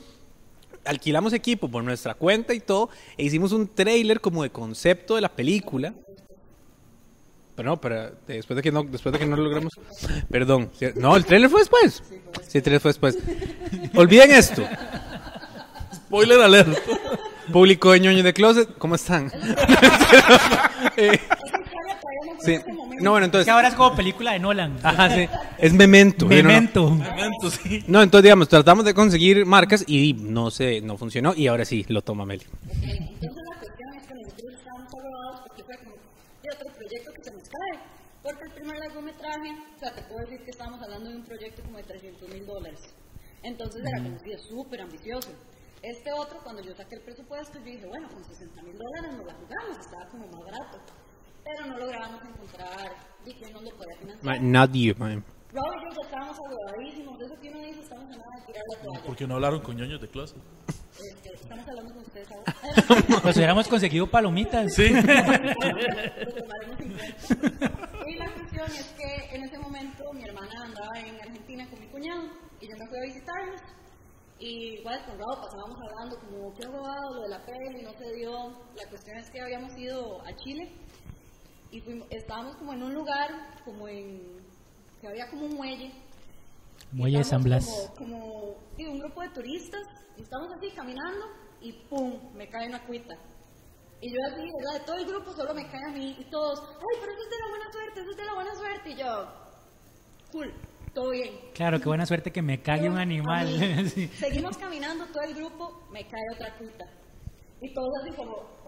alquilamos equipo por nuestra cuenta y todo. E hicimos un trailer como de concepto de la película. Pero no, pero después de que no, después de que no lo logramos. Perdón. No, el trailer fue después. Sí, el trailer fue después. Olviden esto. Spoiler alert. Público de ñoño de closet, ¿cómo están? <laughs> Eh, sí. No, bueno, Que entonces. ahora es como película de Nolan. Ajá, sí. Es memento. ¿sí? No, no. Memento. Sí. No, entonces digamos, tratamos de conseguir marcas y no se, no funcionó y ahora sí lo toma Meli. Entonces la cuestión es que nosotros estábamos aprobados porque fue como y otro proyecto que se nos cae. Porque el primer largometraje, o sea, te puedo decir que estábamos hablando de un proyecto como de 300 mil dólares. Entonces era como si es súper ambicioso. Este otro, cuando yo saqué el presupuesto, yo dije, bueno, con 60 mil dólares nos la jugamos, estaba como más barato. Pero no lográbamos encontrar y quién nos lo podía financiar. Nadie, man. Rob y yo ya estábamos agotadísimos, de eso que uno dice, estamos a nada de tirar la toalla. ¿Por qué no hablaron con ñoños de clase? Este, estamos hablando con ustedes ahora. Pues hubiéramos conseguido palomitas. Sí. <laughs> <laughs> cuestión es que en ese momento mi hermana andaba en Argentina con mi cuñado y yo me fui a visitarlos. Y igual con Raúl pasábamos hablando como, ¿qué ha robado? Lo de la peli, no se dio. La cuestión es que habíamos ido a Chile y fuimos- estábamos como en un lugar, como en, que había como un muelle. Muelle de San Blas. Como, como sí, un grupo de turistas, y estamos así caminando y ¡pum! me cae una cuita. Y yo así, ¿verdad? De todo el grupo solo me cae a mí y todos, ¡ay, pero eso es de la buena suerte, eso es de la buena suerte! Y yo, cool, todo bien. Claro, qué buena suerte que me cague un animal. mí, <laughs> Sí. Seguimos caminando todo el grupo, me cae otra cuita. Y todos así como.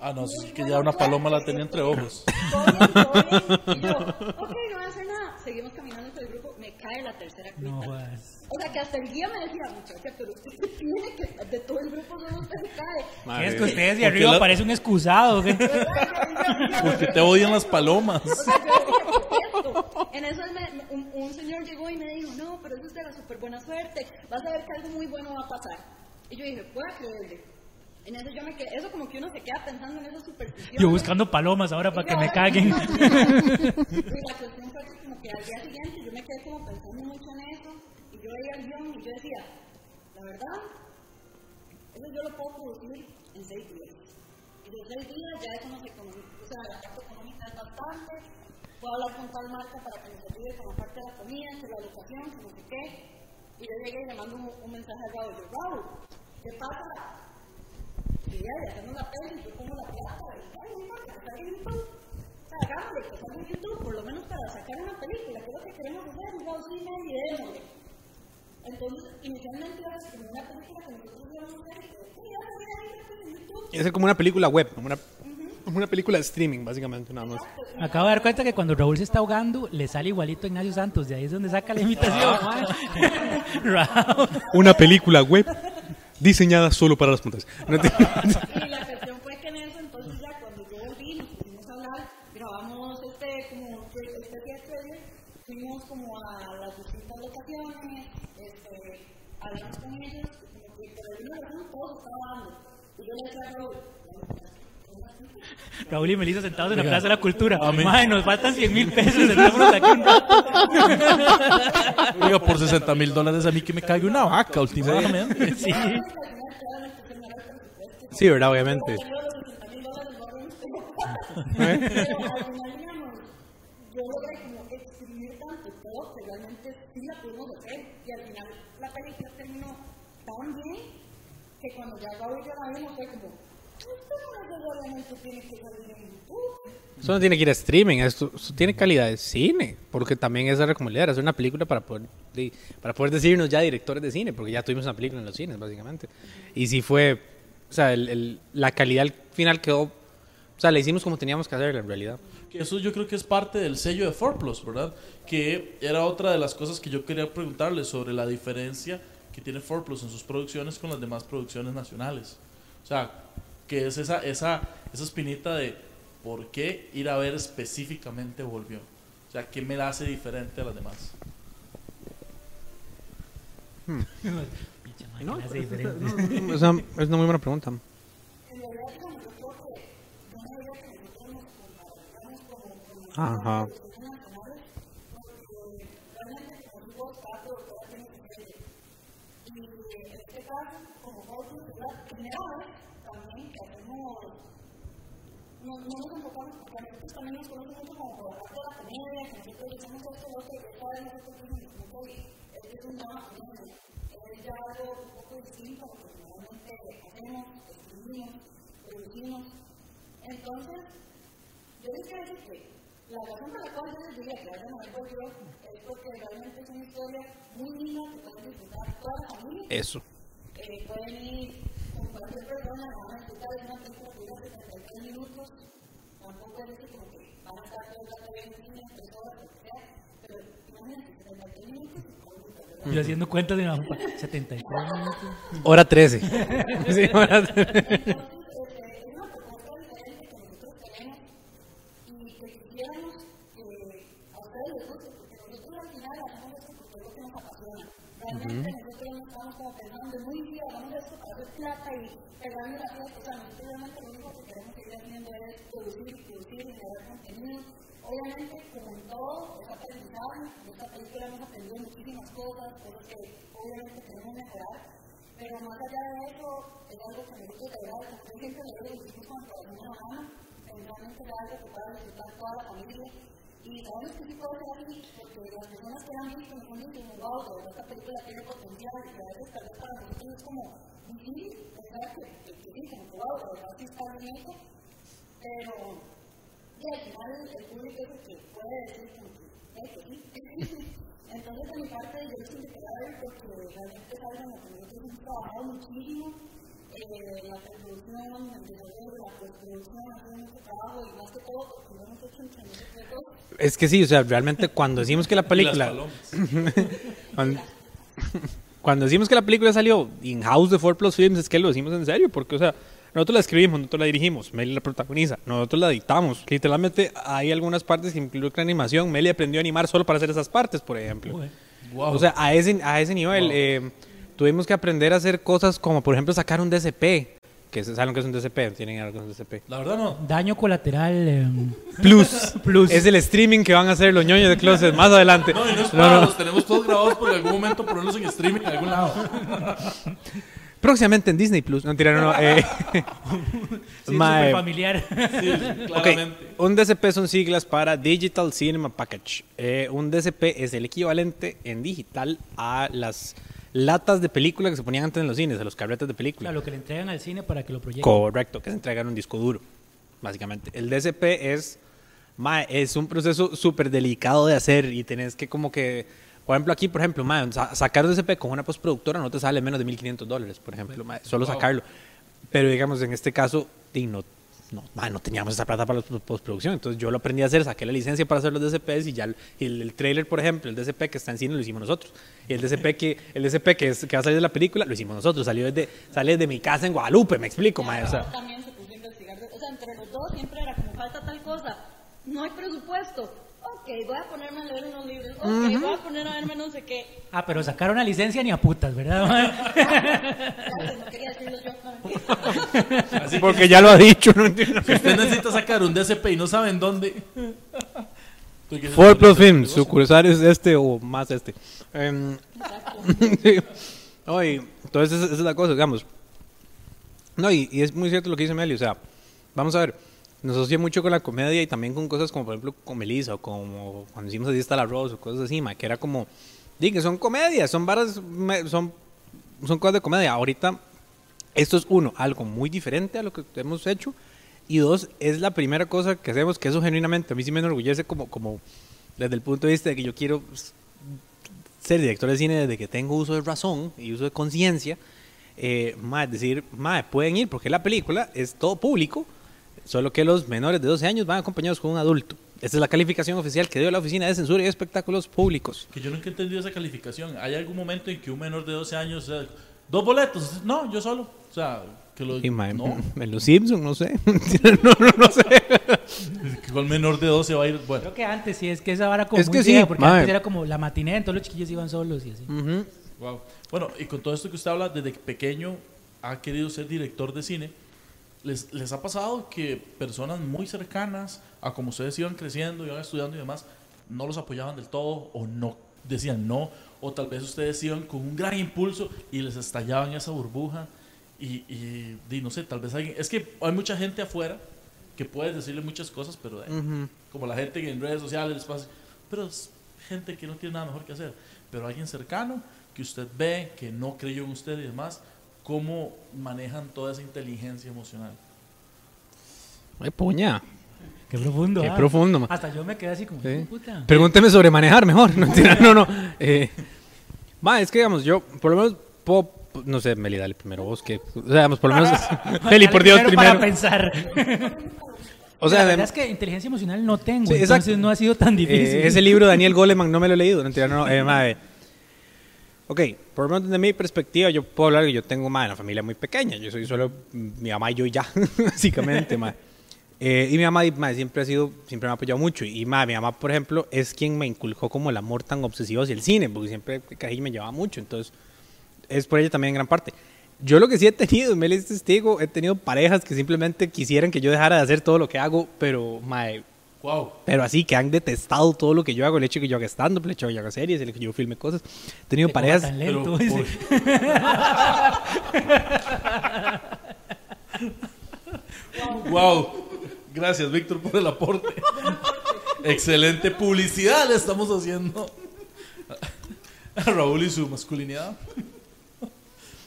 Ah, no, sí, que ya una suerte". paloma la tenía entre ojos. Y yo, ok, no voy a hacer nada. Seguimos caminando todo el grupo, me cae la tercera cuita. No. O sea, que hasta el guía me decía, muchacha, pero usted se tiene que, de todo el grupo solo usted se cae. ¿Qué es que ustedes de Porque arriba la- parece un excusado? <laughs> Porque te odian las palomas. En eso me- me- un, un señor llegó y me dijo, no, pero eso es de la súper buena suerte, vas a ver que algo muy bueno va a pasar. Y yo dije, voy a creerle. En eso yo me quedé, eso como que uno se queda pensando en esa superstición. Yo buscando palomas ahora para que me caguen. Y <laughs> la cuestión fue que como que al día siguiente yo me quedé como pensando mucho en eso, y yo veía el guion y yo decía, la verdad, eso yo lo puedo producir en seis días. Y de seis días ya eso nos economiza, o sea, la parte económica es bastante, puedo hablar con tal marca para que nos ayude con la parte de la comida, que la locación, que no sé qué. Y yo llegué y le mando un, un mensaje a Raúl, yo, Raúl, ¿qué pasa? Y ya, ya hacemos la peli, yo pongo la plata, y ay, no importa, que salga en YouTube. O sea, hagámosle que salga en YouTube, por lo menos para sacar una película, que es lo que queremos hacer, un Raúl cine y démosle. Entonces, inicialmente era como una película que nosotros íbamos a hacer, y yo, "Sí, ya, ya, ya, ya, en YouTube. Es como una película web, como una, como una película de streaming, básicamente, nada más. Acabo de dar cuenta que cuando Raúl se está ahogando, le sale igualito a Ignacio Santos. De ahí es donde saca la imitación. <laughs> Raúl. Una película web diseñada solo para las puntas. No <laughs> te- Y la <laughs> cuestión fue que en eso, entonces ya cuando yo volví, nos pusimos a hablar, grabamos este, como, que- este trailer, fuimos como a las distintas locaciones, este, hablamos con ellos, como que por alguna razón todo estaba dando. Y yo le decía a Raúl, y Melissa sentados en la Plaza de la Cultura. Madre, nos faltan 100 mil pesos. Sentémonos aquí un rato. Oiga, por 60 mil dólares a mí que me caiga una vaca últimamente. Sí. Sí, ¿verdad? Obviamente. yo los 60 mil dólares no los tengo. Pero al final, digamos, yo logré como exprimir tanto todo que realmente sí la pudimos hacer. Y al final la película terminó tan bien que cuando ya Raúl y yo la vimos fue como, Eso no tiene que ir a streaming, esto, eso tiene calidad de cine, porque también es recomendar hacer una película para poder, para poder decirnos ya directores de cine, porque ya tuvimos una película en los cines, básicamente. Y si fue, o sea, el- el- la calidad al final quedó, o sea, la hicimos como teníamos que hacerla en realidad. Eso yo creo que es parte del sello de 4Plus, ¿verdad? Que era otra de las cosas que yo quería preguntarle sobre la diferencia que tiene 4Plus en sus producciones con las demás producciones nacionales. O sea, que es esa, esa, esa espinita de por qué ir a ver específicamente Volvió. O sea, ¿qué me la hace diferente a las demás? Madre, No, ¿qué hace diferente? o sea, es una muy buena pregunta. Ajá. No, no nos enfocamos, porque también nos conocen mucho como por parte de la comedia, que nosotros decimos esto, lo y esta vez nosotros dijimos, ok, esto es un drama comedia, es ya algo un poco distinto a lo que normalmente hacemos, escribimos, producimos. Entonces, yo les decir que la razón por la cual yo les diría que vayan a ver Volvió es porque realmente es una historia muy linda que pueden disfrutar toda la familia Eso. Eh, pueden ir con cualquier persona, van a de una película que dura 73 minutos, tampoco es como que van a estar todo el rato viendo cine, tres horas, lo que sea, pero imagínense, 73 minutos, ¿verdad? Yo haciendo cuentas de mi mamá, 73 minutos. Hora 13. <laughs> Sí, hora 13. Entonces, plata y pegarle la fiesta. O sea, nosotros realmente lo único que queremos seguir haciendo es producir, producir y generar contenido. Obviamente, como en todo, es aprendizaje. De esta película hemos aprendido muchísimas cosas, cosas que obviamente queremos mejorar. Pero más allá de eso, es algo que nosotros de verdad, como yo siempre le digo, hicimos con corazón en la mano, realmente es algo que pueda disfrutar toda la familia. Y sabemos que sí puede ser así, porque las personas que han visto han dicho, wow, esta película tiene potencial, y a veces tal vez para nosotros es como difícil pensar que, que, que sí, como que wow, de verdad sí está bien hecho, pero y al final el público es el que puede decir como que, eh, que sí. Entonces, de mi parte, yo porque realmente es algo en lo que nosotros hemos trabajado muchísimo. Eh, la preproducción, el desarrollo, la postproducción, hacemos mucho trabajo y más que todo porque lo hemos hecho entre nosotros dos. Es que sí, o sea, realmente cuando decimos que la película... <laughs> las palomas. <laughs> Cuando, decimos que la película salió in-house de 4 Plus Films, es que lo decimos en serio, porque, o sea, nosotros la escribimos, nosotros la dirigimos, Meli la protagoniza, nosotros la editamos. Literalmente hay algunas partes que involucran animación. Meli aprendió a animar solo para hacer esas partes, por ejemplo. Wow. O sea, a ese, a ese nivel Wow. eh, tuvimos que aprender a hacer cosas como, por ejemplo, sacar un DCP. Que se- saben que es un DCP, tienen algo que es un DCP. la verdad no. Daño colateral. eh, <laughs> Plus. Plus. Es el streaming que van a hacer los ñoños de Closet más adelante. No, y no es No, para, no. los tenemos todos grabados por algún momento ponerlos en streaming en algún lado. <laughs> Próximamente en Disney Plus. No, tiraron, no. eh. <laughs> sí, familiar. Sí, Ok, claramente. un DCP son siglas para Digital Cinema Package. Eh, un DCP es el equivalente en digital a las latas de película que se ponían antes en los cines, a los carretes de película. Claro, lo que le entregan al cine para que lo proyecten. Correcto, que se entregan un disco duro, básicamente. El DCP es, mae, es un proceso súper delicado de hacer y tenés que como que, por ejemplo, aquí, por ejemplo, sa- sacar DCP con una postproductora no te sale menos de 1.500 dólares, por ejemplo, solo Wow. sacarlo. Pero digamos, en este caso, no, no, no teníamos esa plata para la postproducción, entonces yo lo aprendí a hacer, saqué la licencia para hacer los DCPs y ya el, trailer, por ejemplo, el DCP que está en cine lo hicimos nosotros. Y el DCP que, el DCP que, es, que va a salir de la película lo hicimos nosotros, salió desde, sale desde mi casa en Guadalupe, me explico, sea. también se puso a investigar, o sea, entre los dos siempre era como falta tal cosa, no hay presupuesto, ok, voy a ponerme a leer unos libros, ok, voy a poner a verme no sé qué, Ah, pero sacaron la licencia ni a putas, ¿verdad? <laughs> <laughs> No quería decirlo yo. Así que <laughs> Porque ya lo ha dicho, no entiendo. si usted necesita sacar un DCP y no saben dónde. hacer Plus negocio. sucursal es este o más este. Em, sí. Oye, entonces esa, esa es la cosa, digamos. No, y, y es muy cierto lo que dice Meli, o sea, vamos a ver, nos asocia mucho con la comedia y también con cosas como, por ejemplo, con Melissa o como cuando hicimos Así está la Rose o cosas así, ma, que era como, di que son comedias, son varas, son, son cosas de comedia. Ahorita Esto es uno, algo muy diferente a lo que hemos hecho. Y dos, es la primera cosa que hacemos, que eso genuinamente a mí sí me enorgullece como, como desde el punto de vista de que yo quiero ser director de cine desde que tengo uso de razón y uso de conciencia. Eh, más decir, más pueden ir porque la película es todo público, solo que los menores de 12 años van acompañados con un adulto. Esta es la calificación oficial que dio la Oficina de Censura y Espectáculos Públicos. Que yo nunca he entendido esa calificación. ¿Hay algún momento en que un menor de 12 años, o sea, dos boletos? No, yo solo. O sea, que lo, mae, no. <laughs> En Los Simpsons, no sé. <laughs> no, no, no sé. <laughs> ¿Cuál menor de 12 va a ir? Bueno, Creo que antes sí, es que esa vara como Es muy que sí, porque antes era como la matiné, todos los chiquillos iban solos y así. Ujú. wow. Bueno, y con todo esto que usted habla, desde pequeño ha querido ser director de cine. ¿Les, les ha pasado que personas muy cercanas a como ustedes iban creciendo, iban estudiando y demás, no los apoyaban del todo o no decían no? O tal vez ustedes iban con un gran impulso y les estallaban esa burbuja y, y, no sé, tal vez alguien... Es que hay mucha gente afuera que puede decirle muchas cosas, pero eh, como la gente que en redes sociales les pasa, pero es gente que no tiene nada mejor que hacer. Pero alguien cercano que usted ve, que no creyó en usted y demás, ¿cómo manejan toda esa inteligencia emocional? Ay, puña. Qué profundo. Qué ah. profundo, ma. Hasta yo me quedé así como, Sí. puta. Pregúnteme sobre manejar mejor. <laughs> No, no, no. Eh, ma, es que, digamos, yo, por lo menos, puedo, no sé, Meli, dale primero vos, que, o sea, digamos, por lo menos, <laughs> <laughs> Meli, por Dios, Para primero. pensar. O sea, la de- verdad es que inteligencia emocional no tengo, Sí, entonces exacto. no ha sido tan difícil. Eh, ese libro de Daniel Goleman no me lo he leído, no, no, no, eh, mae. Ok, por lo menos desde mi perspectiva, yo puedo hablar que yo tengo una familia muy pequeña. Yo soy solo mi mamá y yo y ya, <laughs> básicamente, mae. Eh, y mi mamá mae, siempre ha sido, siempre me ha apoyado mucho. Y mae, mi mamá, por ejemplo, es quien me inculcó como el amor tan obsesivo hacia el cine, porque siempre Cajillo me llevaba mucho. Entonces, es por ella también en gran parte. Yo lo que sí he tenido, Meli es testigo, he tenido parejas que simplemente quisieran que yo dejara de hacer todo lo que hago, pero, mae, ¡Wow! pero así que han detestado todo lo que yo hago, el hecho de que yo haga stand-up, el hecho de que yo haga series, el hecho de que yo filme cosas. He tenido Qué parejas. tan lento, Pero. ¡Wow! Gracias, Víctor, por el aporte. Excelente publicidad le estamos haciendo a Raúl y su masculinidad.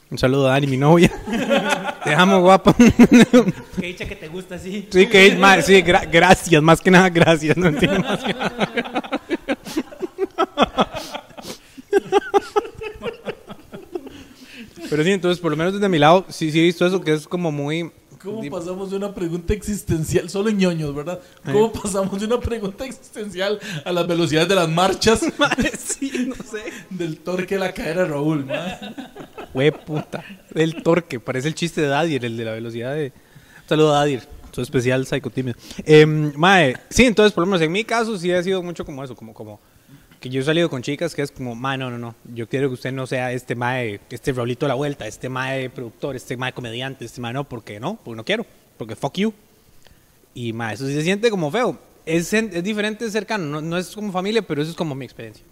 Un saludo a Dani, mi novia. <laughs> Te amo, guapa. Qué dicha que te gusta así. sí, que ma- sí, gra- gracias, más que nada, gracias. No entiendo más que nada. Pero sí, entonces, por lo menos desde mi lado, sí, sí he visto eso, que es como muy. ¿Cómo pasamos de una pregunta existencial, solo en ñoños, ¿verdad? ¿Cómo pasamos de una pregunta existencial a las velocidades de las marchas <laughs> sí, no sé. del torque de la cadera de Raúl? ma? Hue puta. El torque, parece el chiste de Dadir, el de la velocidad de. Un saludo a Dadir, su especial psicotimio. Eh, mae, sí, entonces, por lo menos en mi caso, sí ha sido mucho como eso, como, como que yo he salido con chicas que es como, mae, no, no, no. Yo quiero que usted no sea este mae, este Raulito de la vuelta, este mae productor, este mae comediante, este mae no, porque no, porque no quiero, porque fuck you. Y mae, eso sí se siente como feo. Es, es diferente es cercano, no, no es como familia, pero eso es como mi experiencia.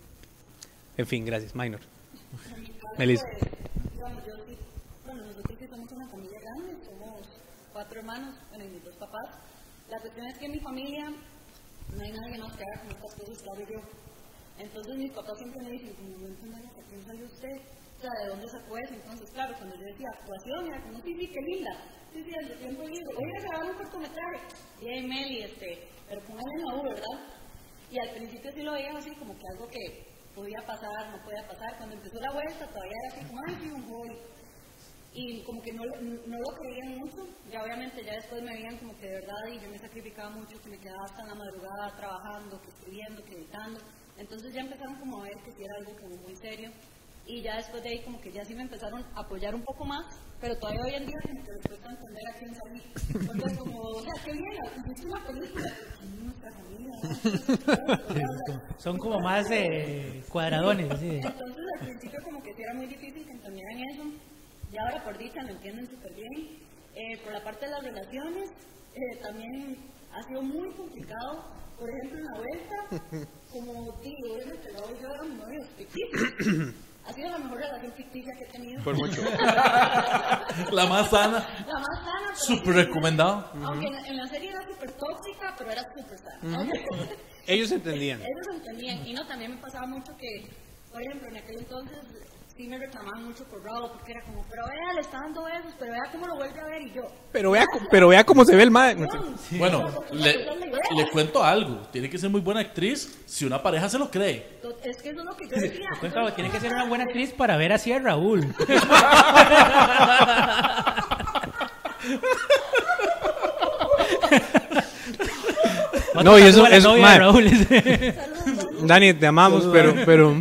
En fin, gracias, Minor. Melissa. Digamos, yo sí, bueno, nosotros sí somos una familia grande, somos cuatro hermanos, bueno, y mis dos papás. La cuestión es que en mi familia no hay nadie más que haga con estas cosas, claro yo. Entonces mis papás siempre me dicen, como no entiendo quién salió usted, o sea, ¿de dónde sacó eso? Entonces, claro, cuando yo decía actuación, era como, sí, sí, qué linda, sí, sí, el tiempo libre, voy a grabar un cortometraje, y ahí Meli, este, pero póngale en la U, ¿verdad? Y al principio sí lo veía así como que algo que podía pasar, no podía pasar. Cuando empezó la vuelta todavía era así como, ay, sí, un hobby. Y como que no, lo- no lo creían mucho. Ya obviamente ya después me veían como que de verdad y yo me sacrificaba mucho, que me quedaba hasta en la madrugada trabajando, que escribiendo, que editando. Entonces ya empezaron como a ver que sí era algo como muy serio. Y ya después de ahí como que ya sí me empezaron a apoyar un poco más, pero todavía hoy en día como que les cuesta entender a quién salí. Porque como, o sea, qué bien, hiciste una película. Nuestra familia, ¿no? Son como más eh, cuadradones. así de- Entonces al principio como que sí era muy difícil que entendieran eso. Y ahora por dicha lo entienden súper bien. Eh, por la parte de las relaciones, eh, también ha sido muy complicado. Por ejemplo, en la vuelta, <laughs> como digo, obviamente la voy yo era mi novio ficticio. Ha sido la mejor relación ficticia que he tenido. Por mucho. <laughs> La más sana, La más sana. pero súper recomendado. Aunque en, en la serie era súper tóxica, pero era súper sana. Ellos entendían. Ellos entendían. Y no, también me pasaba mucho que, por ejemplo, en aquel entonces sí me reclamaban mucho por Bravo, porque era como, pero vea, le está dando besos, pero vea cómo lo vuelve a ver y yo. Pero vea, pero vea cómo se ve el mae. Bueno, le, le cuento algo. Tiene que ser muy buena actriz si una pareja se lo cree. Es que eso es lo que yo decía. Cuento, tiene que ser una buena actriz para ver así a Raúl. No, y eso-. Raúl. Dani, te amamos, pero, pero.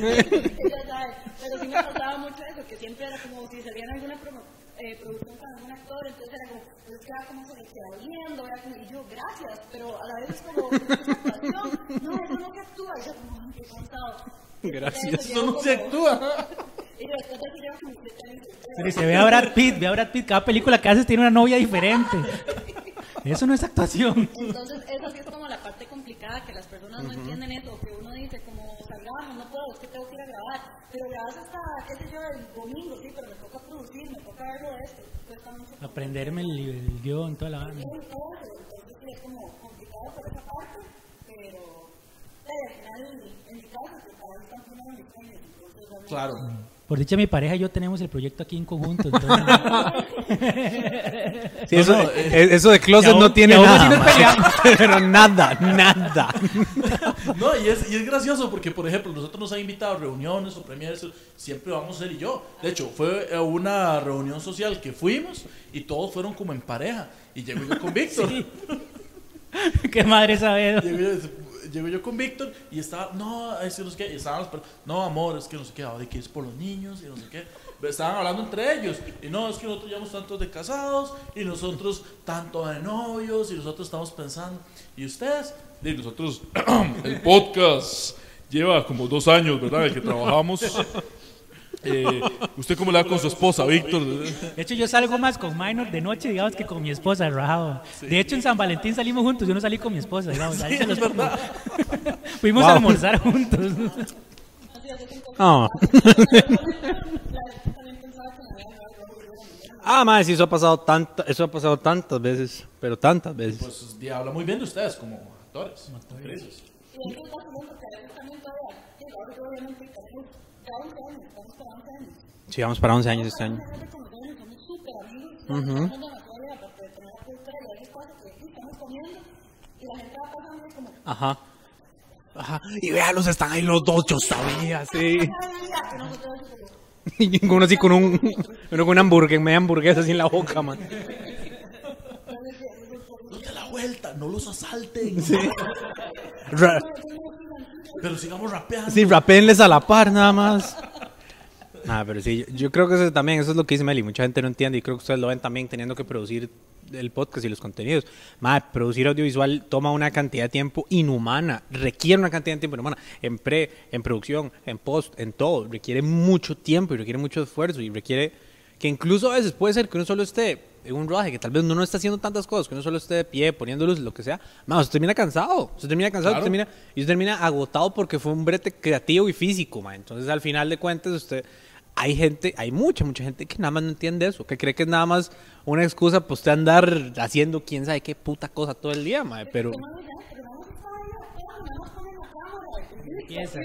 Pero sí me pasaba mucho eso, que siempre era como si salía en alguna promo- eh, producción con algún actor, entonces era como, pues es que era como se le queda viendo, era como, y yo, gracias, pero a la vez es como, "Pero es una actuación, no, eso no se actúa, y yo como, "Ay, qué cansado. Gracias. Eso no se actúa. Y después de lleva como se ve a Brad Pitt, ve a Brad Pitt, cada película que haces tiene una novia diferente. <laughs> Eso no es actuación. Entonces, eso sí es como la parte complicada, que las personas no entienden eso, que uno dice como, salgamos, no puedo, es que tengo que ir a pero grabas hasta, qué sé yo, el domingo, sí, pero me toca producir, me toca verlo de esto, cuesta mucho Aprenderme el, el guion, toda la banda. eso, entonces sí es como complicado por esa parte, pero eh, al final, en mi caso, pues para están primero mis entonces Claro. Por dicha, mi pareja y yo tenemos el proyecto aquí en conjunto. entonces- <laughs> Sí, eso, eh, eso de closet aún- no tiene nada. <laughs> Pero nada, nada. <laughs> No, y es, y es gracioso porque, por ejemplo, nosotros nos han invitado a reuniones o premieres, siempre vamos él y yo. De hecho, fue a una reunión social que fuimos y todos fueron como en pareja. Y llego yo con Víctor. Qué madre sabe. Llego yo, con Víctor y estaba, no, es que no sé qué, y estaban los no, amor, es que no sé qué, ahora que es por los niños y no sé qué. Estaban hablando entre ellos y no, es que nosotros llevamos tantos de casados y nosotros tanto de novios y nosotros estamos pensando, ¿y ustedes? Y nosotros, <clears throat> el podcast lleva como dos años, ¿verdad? El que trabajamos. <laughs> Eh, ¿Usted cómo le da con su esposa, Víctor? De hecho, yo salgo más con Minor de noche, digamos, que con mi esposa, rajado. De hecho, en San Valentín salimos juntos, yo no salí con mi esposa, digamos. ahí se los pongo. <laughs> Fuimos a almorzar juntos. Ah. Ah, madre, sí, eso ha pasado tanta, eso ha pasado tantas veces, pero tantas veces. Pues di- habla muy bien de ustedes como actores. actrices. Y sí, ahora yo obviamente tenemos ya 11 años, estamos para 11 años. Sí, vamos para 11 años este año. Como, Ajá. Ajá. Y véalos, están ahí los dos, yo sabía, sí. <laughs> Y uno así con un, uno con una hamburguesa, media hamburguesa así en la boca, man. No te la vuelta, no los asalten. <laughs> Pero sigamos rapeando. sí, rapéenles a la par nada más. Nada, pero sí, yo, yo creo que eso también, eso es lo que dice Meli, mucha gente no entiende y creo que ustedes lo ven también teniendo que producir el podcast y los contenidos. Madre, producir audiovisual toma una cantidad de tiempo inhumana, requiere una cantidad de tiempo inhumana, en pre, en producción, en post, en todo, requiere mucho tiempo y requiere mucho esfuerzo y requiere que incluso a veces puede ser que uno solo esté en un rodaje, que tal vez uno no está haciendo tantas cosas, que uno solo esté de pie, poniendo luz, lo que sea, más usted termina cansado, usted termina cansado, Claro. usted termina, y usted termina agotado porque fue un brete creativo y físico, ma. entonces al final de cuentas usted hay gente, hay mucha, mucha gente que nada más no entiende eso, que cree que es nada más una excusa para usted andar haciendo quién sabe qué puta cosa todo el día, ma, pero "No, ya, pero vamos a estar ahí actuando, nada más ponen la cámara, y Empieza.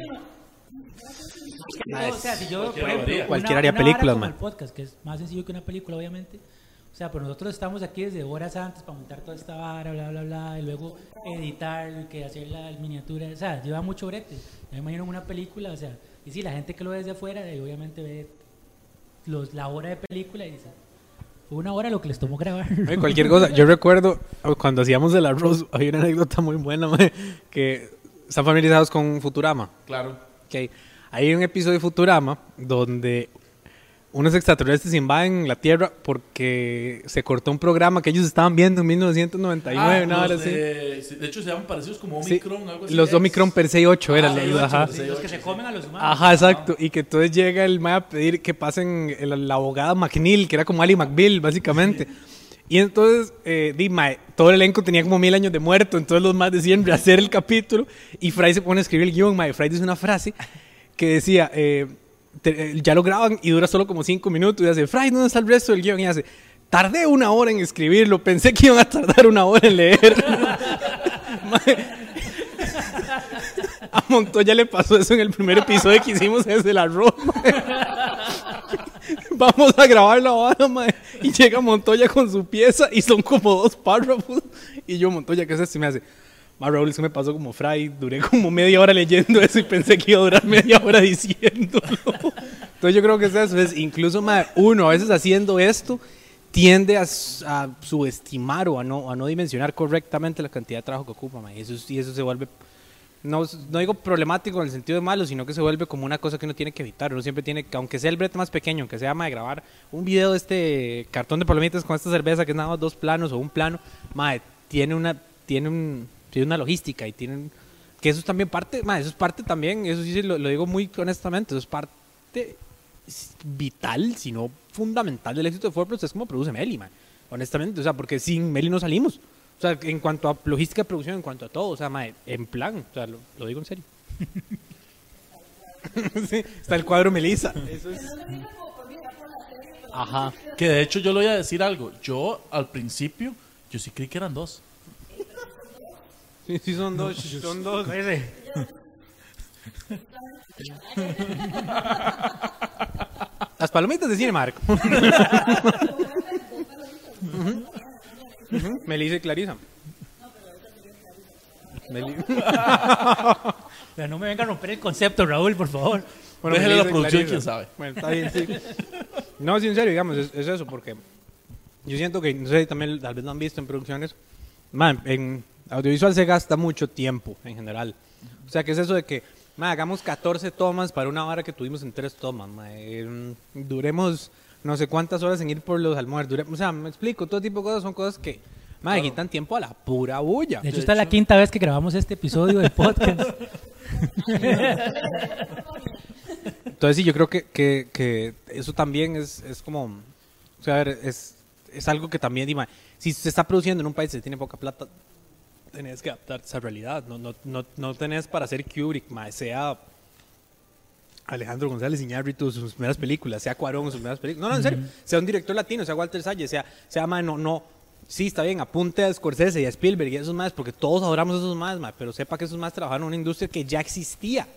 Mae, o sea, si yo, por ejemplo, una- una vara películas, man. el podcast, que es más sencillo que una película, obviamente. O sea, pero nosotros estamos aquí desde horas antes para montar toda esta vara, bla, bla, bla, y luego editar, que hacer la miniatura. O sea, lleva mucho brete. Yo me imagino una película, o sea, y sí, la gente que lo ve desde afuera, obviamente ve los, la hora de película y dice, fue una hora lo que les tomó grabar. Cualquier cosa. Yo recuerdo cuando hacíamos el arroz, hay una anécdota muy buena, que están familiarizados con Futurama. Claro. Ok. Hay un episodio de Futurama donde unos extraterrestres invaden la Tierra porque se cortó un programa que ellos estaban viendo en 1999, Ah, hora los así. de- sí, de hecho, se llaman parecidos como Sí, Omicron, algo así. los. Omicron Persei 8 eran, Ah, sí, ayuda, ocho, ajá. Persei los que se comen a los humanos. Ajá, exacto. Y que entonces llega el mae a pedir que pasen el- la abogada McNeil, que era como Ali McBeal, básicamente. Y entonces, eh, di, mae, todo el elenco tenía como mil años de muerto, entonces los más decían rehacer el capítulo y Fry se pone a escribir el guion, mae. Fry dice una frase que decía, eh, te- eh, ya lo graban y dura solo como cinco minutos y hace, Fry, ¿dónde está el resto del guion? Y hace, tardé una hora en escribirlo, pensé que iban a tardar una hora en leer. <laughs> A Montoya le pasó eso en el primer episodio que hicimos desde la Roma. <laughs> Vamos a grabar la vara, mae. Y llega Montoya con su pieza y son como dos párrafos. Y yo, Montoya, ¿qué es esto? Y me hace, ma Raúl, eso me pasó como fray. Duré como media hora leyendo eso y pensé que iba a durar media hora diciéndolo. Entonces yo creo que es eso. Es incluso, mae, uno a veces haciendo esto tiende a, a subestimar o a no, a no dimensionar correctamente la cantidad de trabajo que ocupa, mae. Y eso, es- y eso se vuelve no, no digo problemático en el sentido de malo, sino que se vuelve como una cosa que uno tiene que evitar. Uno siempre tiene que, aunque sea el brete más pequeño, aunque sea de grabar un video de este cartón de palomitas con esta cerveza que es nada más dos planos o un plano, mae, tiene una, tiene un, tiene una logística y tiene un- que eso es también parte, mae, eso es parte también, eso sí lo, lo digo muy honestamente, eso es parte vital, si no fundamental del éxito de Ford Plus, es como produce Meli, mae. honestamente, o sea, porque sin Meli no salimos. O sea, en cuanto a logística de producción, en cuanto a todo, o sea, mae, en plan, o sea, lo, lo digo en serio. <laughs> Sí, está el cuadro Melissa. Eso es. Ajá. Que de hecho yo le voy a decir algo. Yo al principio, yo sí creí que eran dos. Sí, sí, son dos. Son dos. Las palomitas de cine, Marco. Ujú. <laughs> Ujú, Melissa y Clarisa. Meli- Pero no me venga a romper el concepto, Raúl, por favor. Déjele Melissa la producción, Clarisa. quién sabe. Bueno, está bien, sí. No, sí, en serio, digamos, es, es eso, porque yo siento que, no sé, también tal vez lo han visto en producciones, man, en audiovisual se gasta mucho tiempo en general. O sea, que es eso de que, man, hagamos 14 tomas para una hora que tuvimos en tres tomas, man, eh, duremos no sé cuántas horas en ir por los almuerzos, o sea, me explico, todo tipo de cosas son cosas que, man, quitan tiempo a la pura bulla. De hecho, esta es la quinta vez que grabamos este episodio del podcast. Entonces sí, yo creo que, que, que eso también es, es como, o sea, a ver, es, es algo que también, dime, si se está produciendo en un país que tiene poca plata, tenés que adaptarte a esa realidad, no, no, no, no tenés para hacer Kubrick, sea Alejandro González Iñárritu sus primeras películas, sea Cuarón sus primeras películas, no, no, en serio, sea un director latino, sea Walter Salles, sea, sea mae, no, sí, está bien, apunte a Scorsese y a Spielberg y a esos más, porque todos adoramos a esos más, pero sepa que esos más trabajaron en una industria que ya existía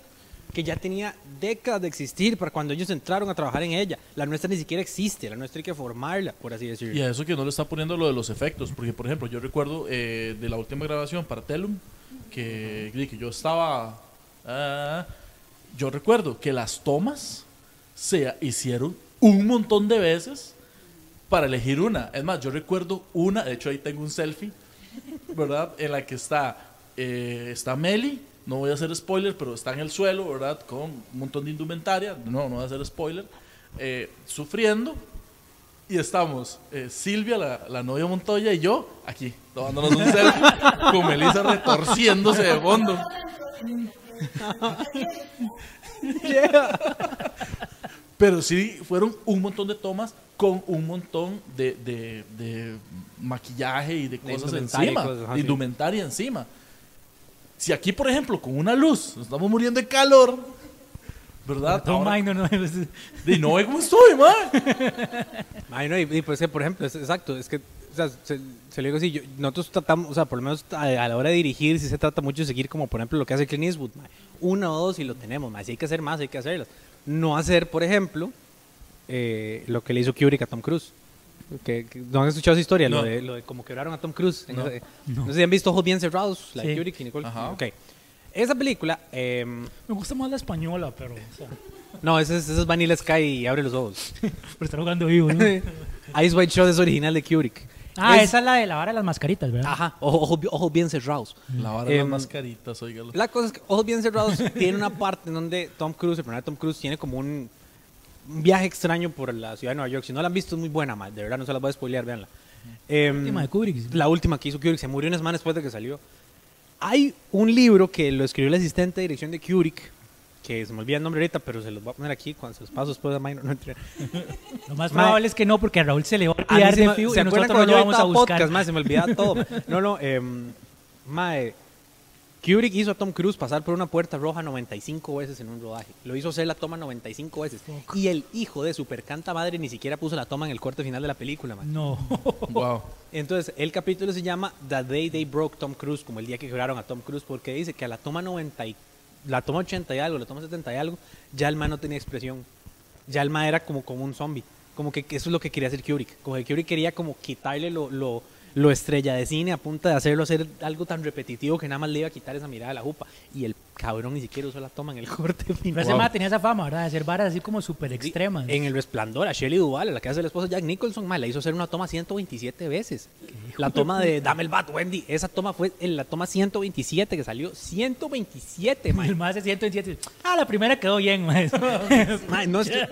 que ya tenía décadas de existir para cuando ellos entraron a trabajar en ella. La nuestra ni siquiera existe, la nuestra hay que formarla, por así decirlo. Y a eso que no le está poniendo lo de los efectos, porque por ejemplo, yo recuerdo eh, de la última grabación para Telum, que, que yo estaba... ah, yo recuerdo que las tomas se hicieron un montón de veces para elegir una. Es más, yo recuerdo una, de hecho ahí tengo un selfie, ¿verdad? En la que está, eh, está Meli, no voy a hacer spoiler, pero está en el suelo, ¿verdad? Con un montón de indumentaria, no, no voy a hacer spoiler, eh, sufriendo. Y estamos eh, Silvia, la, la novia Montoya, y yo aquí, tomándonos un selfie, <laughs> con Melissa retorciéndose de fondo. <laughs> Pero sí, fueron un montón de tomas con un montón de, de- de maquillaje y de cosas encima. de indumentaria encima. Si aquí, por ejemplo, con una luz nos estamos muriendo de calor, ¿verdad? Ahora- Minor, no, pues, y no ve cómo estoy, man. Ay, <laughs> no, y, y pues que, por ejemplo, es, exacto, es que, o sea, se, se lo digo así, yo- nosotros tratamos, o sea, por lo menos a, a la hora de dirigir, sí se trata mucho de seguir como, por ejemplo, lo que hace Clint Eastwood, mae. una o dos y lo tenemos, mae. si hay que hacer más, hay que hacerlas. No hacer, por ejemplo, eh, lo que le hizo Kubrick a Tom Cruise. Que, que- ¿No han escuchado esa historia? Lo, No. de, lo de cómo quebraron a Tom Cruise. No. ese- no. sé si han visto Ojos Bien Cerrados, la de Sí. Kubrick y Nicole. Ajá. Ok. Esa película, em, me gusta más la española, pero, o sea, no, ese es, ese es Vanilla Sky y Abre los Ojos. <laughs> pero está jugando vivo, ¿no? <laughs> Ice White Shot es original de Kubrick. Ah, Es- esa es la de la vara de las mascaritas, ¿verdad? Ajá, ojos, ojos, bien cerrados. La vara de las Em, mascaritas, oígalo. La cosa es que Ojos Bien Cerrados <laughs> tiene una parte en donde Tom Cruise, el de Tom Cruise, tiene como un, un viaje extraño por la ciudad de Nueva York. Si no la han visto, es muy buena, de verdad, no se las voy a spoilear, véanla. Em, La última de Kubrick. La última que hizo Kubrick, se murió una semana después de que salió. Hay un libro que lo escribió el asistente de dirección de Kubrick, que se me olvida el nombre ahorita, pero se los voy a poner aquí cuando se los paso después de Minor. No, Lo más probable es que no, porque a Raúl se le va a olvidar de ¿Se y nosotros no lo vamos a buscar. podcast? Se me olvidaba todo. No, no, em, mae, Kubrick hizo a Tom Cruise pasar por una puerta roja 95 veces en un rodaje. Lo hizo hacer la toma 95 veces. Y el hijo de Supercanta Madre ni siquiera puso la toma en el corte final de la película, mae. No. <laughs> Wow. Entonces, el capítulo se llama The Day They Broke Tom Cruise, como el día que quebraron a Tom Cruise, porque dice que a la toma la toma 80 y algo, la toma 70 y algo, ya el man no tenía expresión. Ya el man era como, como un zombie. Como que eso es lo que quería hacer Kubrick. Como que Kubrick quería como quitarle lo, lo, lo estrella de cine a punta de hacerlo hacer algo tan repetitivo que nada más le iba a quitar esa mirada de la jupa. Y el cabrón ni siquiera usó la toma en el <laughs> corte Pero final. ese ma tenía esa fama, ¿verdad? De hacer varas así como súper extremas. En el resplandor, a Shelley Duvall, a la que hace la esposa de Jack Nicholson, ma, le hizo hacer una toma 127 veces. La toma de Dame el bat, Wendy. Esa toma fue en la toma 127 que salió. 127, <laughs> ma. El más de 127. Ah, la primera quedó bien, ma. <laughs> Ma, no es que-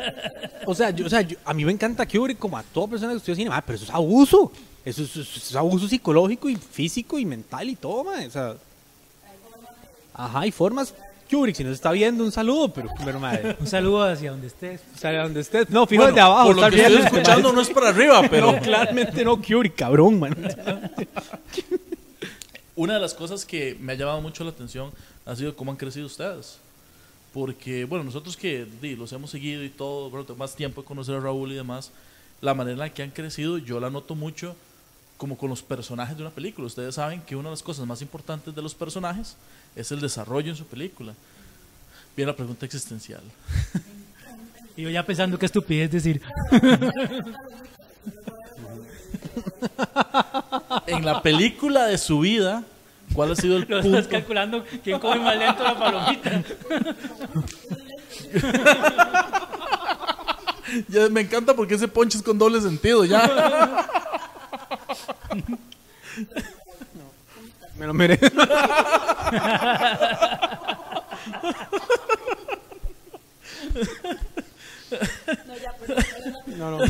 o sea, yo, o sea yo- a mí me encanta Kubrick como a toda persona que estudia cine, ma, pero eso es abuso. Eso es, eso es abuso psicológico y físico y mental y todo, ma. O sea, ajá, hay formas. Kubrick, si nos está viendo, un saludo, pero, pero madre, Un saludo hacia donde estés. o sea, donde estés. No, Bueno, desde abajo. por lo que estoy escuchando no es para arriba, <laughs> pero No, claramente no, Kubrick, cabrón, man. <laughs> una de las cosas que me ha llamado mucho la atención ha sido cómo han crecido ustedes. Porque, bueno, nosotros que di, los hemos seguido y todo, bueno, tengo más tiempo de conocer a Raúl y demás, la manera en la que han crecido yo la noto mucho como con los personajes de una película. Ustedes saben que una de las cosas más importantes de los personajes es el desarrollo en su película. Viene la pregunta existencial. <laughs> Y yo ya pensando qué estupidez decir. <laughs> En la película de su vida, ¿cuál ha sido el Lo estás punto? calculando quién come más lento la palomita. <laughs> Ya me encanta porque ese ponche es con doble sentido, ya. <laughs> Me lo merezco. No, ya, pues, No, no.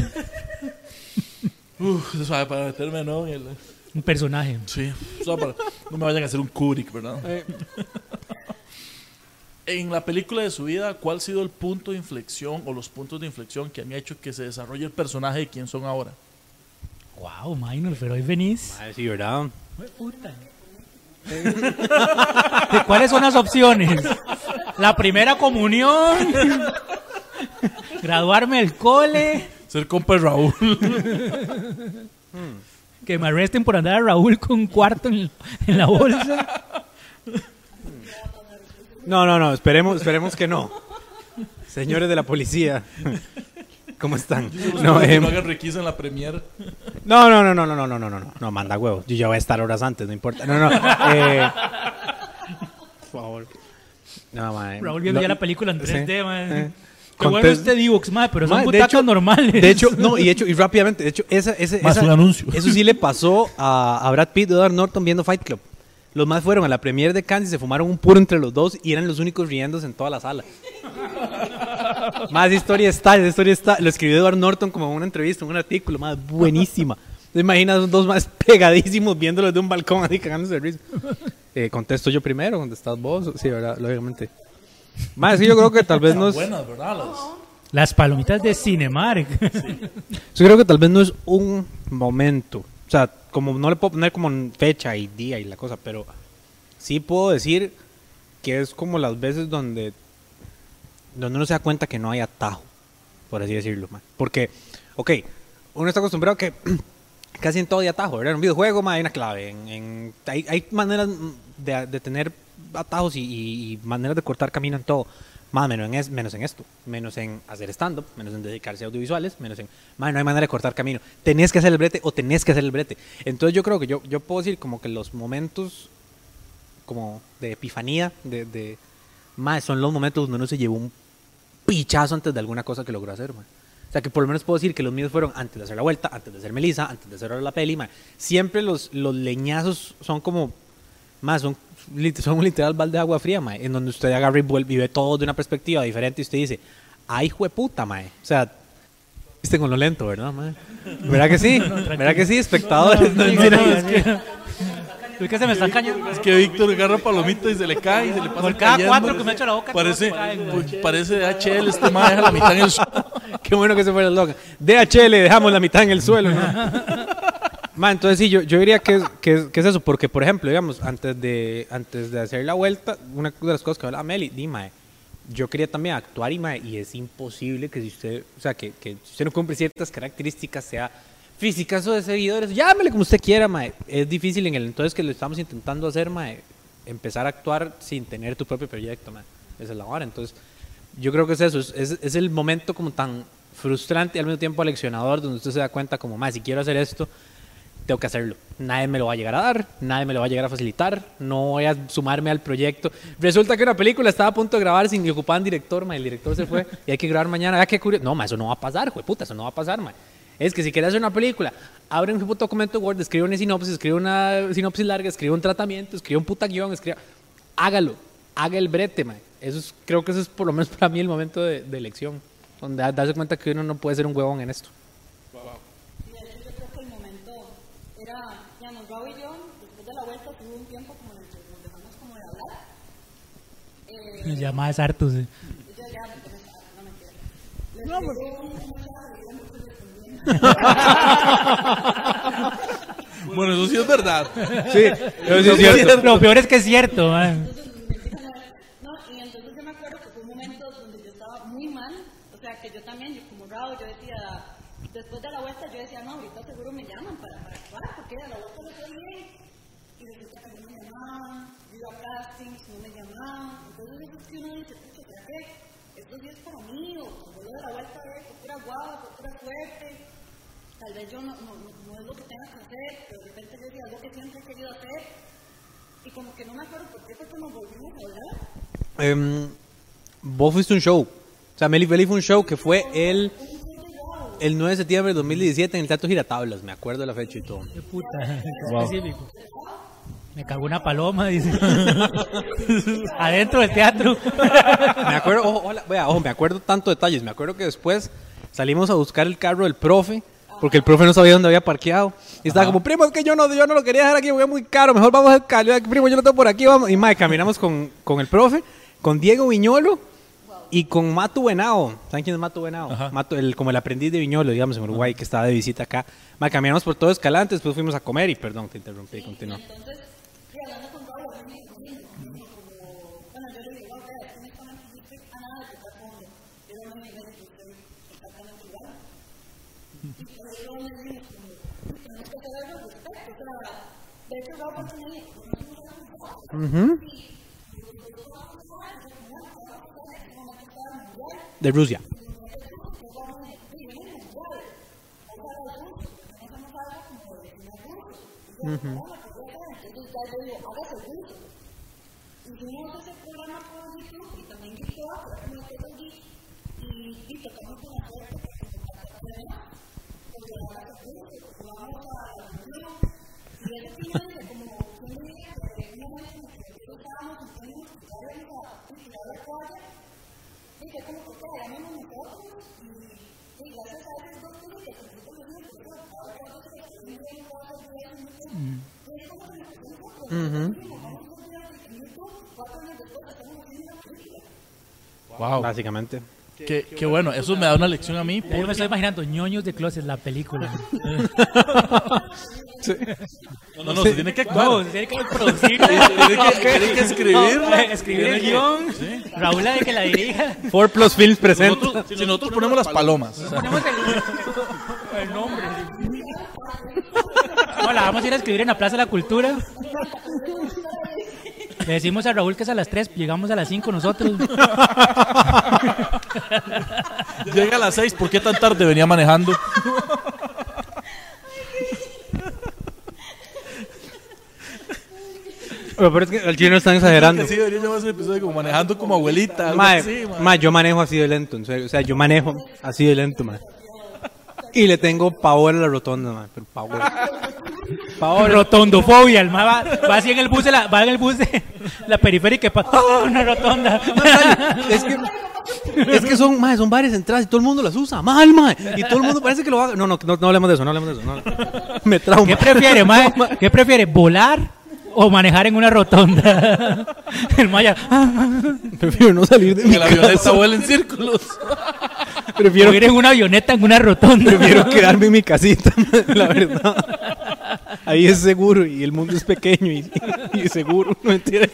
Uf, para meterme, ¿no? En el- Un personaje. Sí, para- no me vayan a hacer un Kubrick, ¿verdad? Eh, En la película de su vida, ¿cuál ha sido el punto de inflexión o los puntos de inflexión que han hecho que se desarrolle el personaje de quien son ahora? Wow, minor, pero hoy venís. madre, sí, ¿verdad? Puta. ¿De ¿Cuáles son las opciones? La primera comunión. Graduarme del cole. Ser compa de Raúl. Que me arresten por andar a Raúl con un cuarto en, en la bolsa. No, no, no, esperemos, esperemos que no. Señores de la policía, ¿cómo están? No, que em, no hagan requisa en la premier. no, no, no, no, no, no, no, no, no, no, manda huevos. Yo ya voy a estar horas antes, no importa. No, no, eh, por favor. No, mae. Raúl viendo Lo- ya la película en sí, 3D, man. eh. Qué bueno este Divox, madre, pero son de hecho- normales. De hecho, no, y de hecho, y rápidamente, de hecho, esa, ese, Más esa- un anuncio. eso sí le pasó a, a Brad Pitt y Edward Norton viendo Fight Club. Los más fueron a la premiere de Cannes y se fumaron un puro entre los dos y eran los únicos riéndose en toda la sala. Más historia está, esa historia está. Lo escribió Edward Norton como en una entrevista, en un artículo, más buenísima. ¿Te imaginas dos más pegadísimos viéndolos de un balcón así cagándose de risa? Eh, contesto yo primero, contestás vos. Sí, ¿verdad? Lógicamente. Más, sí, yo creo que tal vez no es... Buenas, ¿verdad? Las- Las palomitas de Cinemark. <laughs> Yo creo que tal vez no es un momento. O sea, como no le puedo poner como fecha y día y la cosa, pero sí puedo decir que es como las veces donde, donde uno se da cuenta que no hay atajo, por así decirlo. man. Porque, ok, uno está acostumbrado a que <clears throat> casi en todo hay atajo, ¿verdad? En un videojuego man, hay una clave. En, en- hay, hay maneras de, de tener atajos y, y- y maneras de cortar camino en todo. Más menos en, es, menos en esto, menos en hacer stand-up, menos en dedicarse a audiovisuales, menos en... Man, no hay manera de cortar camino. Tenés que hacer el brete o tenés que hacer el brete. Entonces yo creo que yo, yo puedo decir como que los momentos como de epifanía, de... de más son los momentos donde uno se llevó un pichazo antes de alguna cosa que logró hacer, man. O sea, que por lo menos puedo decir que los míos fueron antes de hacer la vuelta, antes de hacer Melissa, antes de hacer la peli, man. Siempre los, los leñazos son como... Más, son, son un literal balde de agua fría, mae, en donde usted agarra y vuelve y ve todo de una perspectiva diferente y usted dice, ay, jueputa, mae. O sea, viste con lo lento, ¿verdad, mae? ¿Verdad que sí? ¿Verdad que sí, espectadores? No, No, <laughs> no, es que- es que se me están cayendo. Es que Víctor agarra palomita y se le cae y se le pasa Por cada cayendo. cuatro que me echo la boca, Parece, parece DHL, este man deja la mitad en el suelo. <laughs> Qué bueno que se fuera el loca. DHL, dejamos la mitad en el suelo, ¿no? <laughs> Ma, entonces sí, yo, yo diría que, es- que, es- que es eso, porque por ejemplo, digamos, antes de, antes de hacer la vuelta, una de las cosas que hablaba Meli, di, mae, yo quería también actuar y, mae, y es imposible que si usted, o sea, que, que si usted no cumple ciertas características, sea físicas o de seguidores, llámele como usted quiera, mae, es difícil en el entonces que lo estamos intentando hacer, mae, empezar a actuar sin tener tu propio proyecto, man. Esa es la hora. Entonces, yo creo que es eso, es, es, el momento como tan frustrante y al mismo tiempo aleccionador donde usted se da cuenta como, más si quiero hacer esto, tengo que hacerlo. Nadie me lo va a llegar a dar, nadie me lo va a llegar a facilitar, no voy a sumarme al proyecto. Resulta que una película estaba a punto de grabar sin que ocupaban director, ma, el director se fue y hay que grabar mañana. Vea qué curioso. No, ma, eso no va a pasar, puta, eso no va a pasar, ma. Es que si quieres hacer una película, abre un puto documento Word, escribe una sinopsis, escribe una sinopsis larga, escribe un tratamiento, escribe un puta guion, escribe... Hágalo, haga el brete, ma. Eso es, creo que eso es por lo menos <laughs> para mí el momento de, de elección, donde da- darse cuenta que uno no puede ser un huevón en esto. Y de hecho yo creo que el momento era, digamos, Raúl y yo, después de la vuelta, tuvo un tiempo como en el que nos dejamos como de hablar. <laughs> Eh, Llamadas hartos. eh. y yo ya, no me quiero. Les digo <laughs> Bueno, eso sí es verdad. Sí, eso sí es cierto. Lo peor es que es cierto, man. No, y entonces yo me acuerdo que fue un momento donde yo estaba muy mal, o sea, que yo también, yo como Raúl, yo decía, después de la vuelta yo decía, no, ahorita seguro me llaman para, para actuar, porque a la vuelta le fue bien, y resulta que no me llamaban, yo iba a castings, no me llamaban, entonces es que uno dice, pucha, ¿será que estos días para mí, o cuando vuelvo de la vuelta, fue pura guava, fue pura suerte, tal vez yo no, no, no, no es lo que tenga que hacer, pero de repente yo decía, es lo que siempre he querido hacer, y como que no me acuerdo por qué fue que nos volvimos a hablar, Em, vos fuiste un show. O sea, Meli Feli fue un show que fue el, el 9 de septiembre de 2017 en el Teatro Giratablas. Me acuerdo de la fecha y todo. Qué puta. qué específico. Me cagó una paloma, dice. <laughs> Adentro del teatro. Me acuerdo, ojo, hola, vea, ojo, me acuerdo tanto detalles. Me acuerdo que después salimos a buscar el carro del profe, porque el profe no sabía dónde había parqueado. Y estaba como, primo, es que yo no, yo no lo quería dejar aquí, porque es muy caro, mejor vamos al Cali. Primo, yo lo tengo por aquí, vamos. Y mae, caminamos con, con el profe, con Diego Viñolo y con Mato Buenao. ¿Saben quién es Mato Buenao? Ajá. Mato, el, como el aprendiz de Viñolo, digamos, en Uruguay, que estaba de visita acá. Mae, caminamos por todo Escalante, después fuimos a comer y, perdón, te interrumpí, continúa. Entonces, sí, hablando con Pablo, a mí me dijo, como, bueno, yo le digo, vea, honestamente, no estoy a nada de tocar fondo. Yo no me digo que estoy exactamente igual. Y por eso me dijo, como, tenemos que hacer algo al respecto. O sea, de hecho, Raúl fue con él, como, no tengo nada hacer. De Rusia. Entonces, ya estábamos Wow. Básicamente. Qué, qué bueno, eso me da una lección a mí. Yo me estoy imaginando ñoños de closet, la película. <laughs> No, no, se tiene que actuar. No, se tiene que producir. <laughs> Tiene que, tiene que <laughs> escribir. Escribir el guion. Raúl de que la dirija. Four Plus Films presenta. Nosotros, si nosotros ponemos las palomas. Ponemos el, el nombre. No, la vamos a ir a escribir en la Plaza de la Cultura. Le decimos a Raúl que es a las 3, llegamos a las 5 nosotros. <laughs> Llega a las 6, ¿por qué tan tarde venía manejando? Pero, pero es que el chino están exagerando. Sí, debería llamarse el episodio como manejando como abuelita. algo Mae, así, mae. mae, yo manejo así de lento, en serio. O sea, yo manejo así de lento, mae. Y le tengo pavor a la rotonda, mae. Pero pavor. Pavor. Rotondofobia, el ma va, va así en el bus, de la, va en el bus de la periférica y pa- ¡Oh, una rotonda. <laughs> Es que, es que son, mae, son varias entradas y todo el mundo las usa. Mal, mae. Y todo el mundo parece que lo haga. No, no, no, no hablemos de eso, no hablemos de eso. no. Me trauma. ¿Qué prefiere, <laughs> ma? ¿Qué prefiere, volar o manejar en una rotonda? <laughs> El maya, Prefiero no salir de mi Que la avioneta vuela en círculos. <laughs> Prefiero, o ir en una avioneta en una rotonda. prefiero <laughs> quedarme en mi casita, la verdad. Ahí es seguro y el mundo es pequeño y, y seguro. No mentira.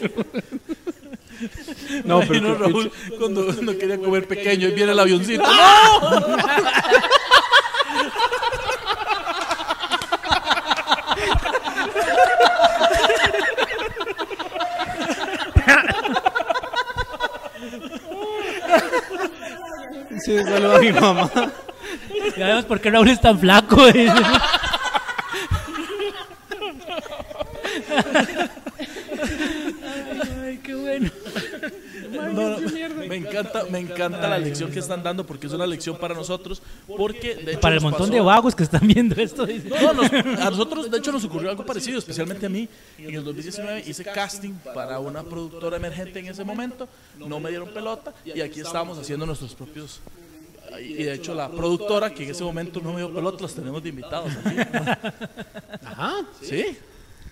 No, pero Raúl cuando, cuando quería comer pequeño y viene el avioncito. ¡No! Sí, saludo a mi mamá. Ya vemos por qué Raúl es tan flaco. <laughs> Ay, qué bueno. <laughs> No, no, me encanta, me encanta la lección que están dando porque es una lección para nosotros. Porque de hecho Para el montón pasó- de vagos que están viendo esto. dice. No, nos- a nosotros de hecho nos ocurrió algo parecido, especialmente a mí. En el 2019 hice casting para una productora emergente en ese momento, no me dieron pelota y aquí estábamos haciendo nuestros propios... Y de hecho la productora que en ese momento no me dio pelota, los tenemos de invitados aquí. Ajá. ¿Sí?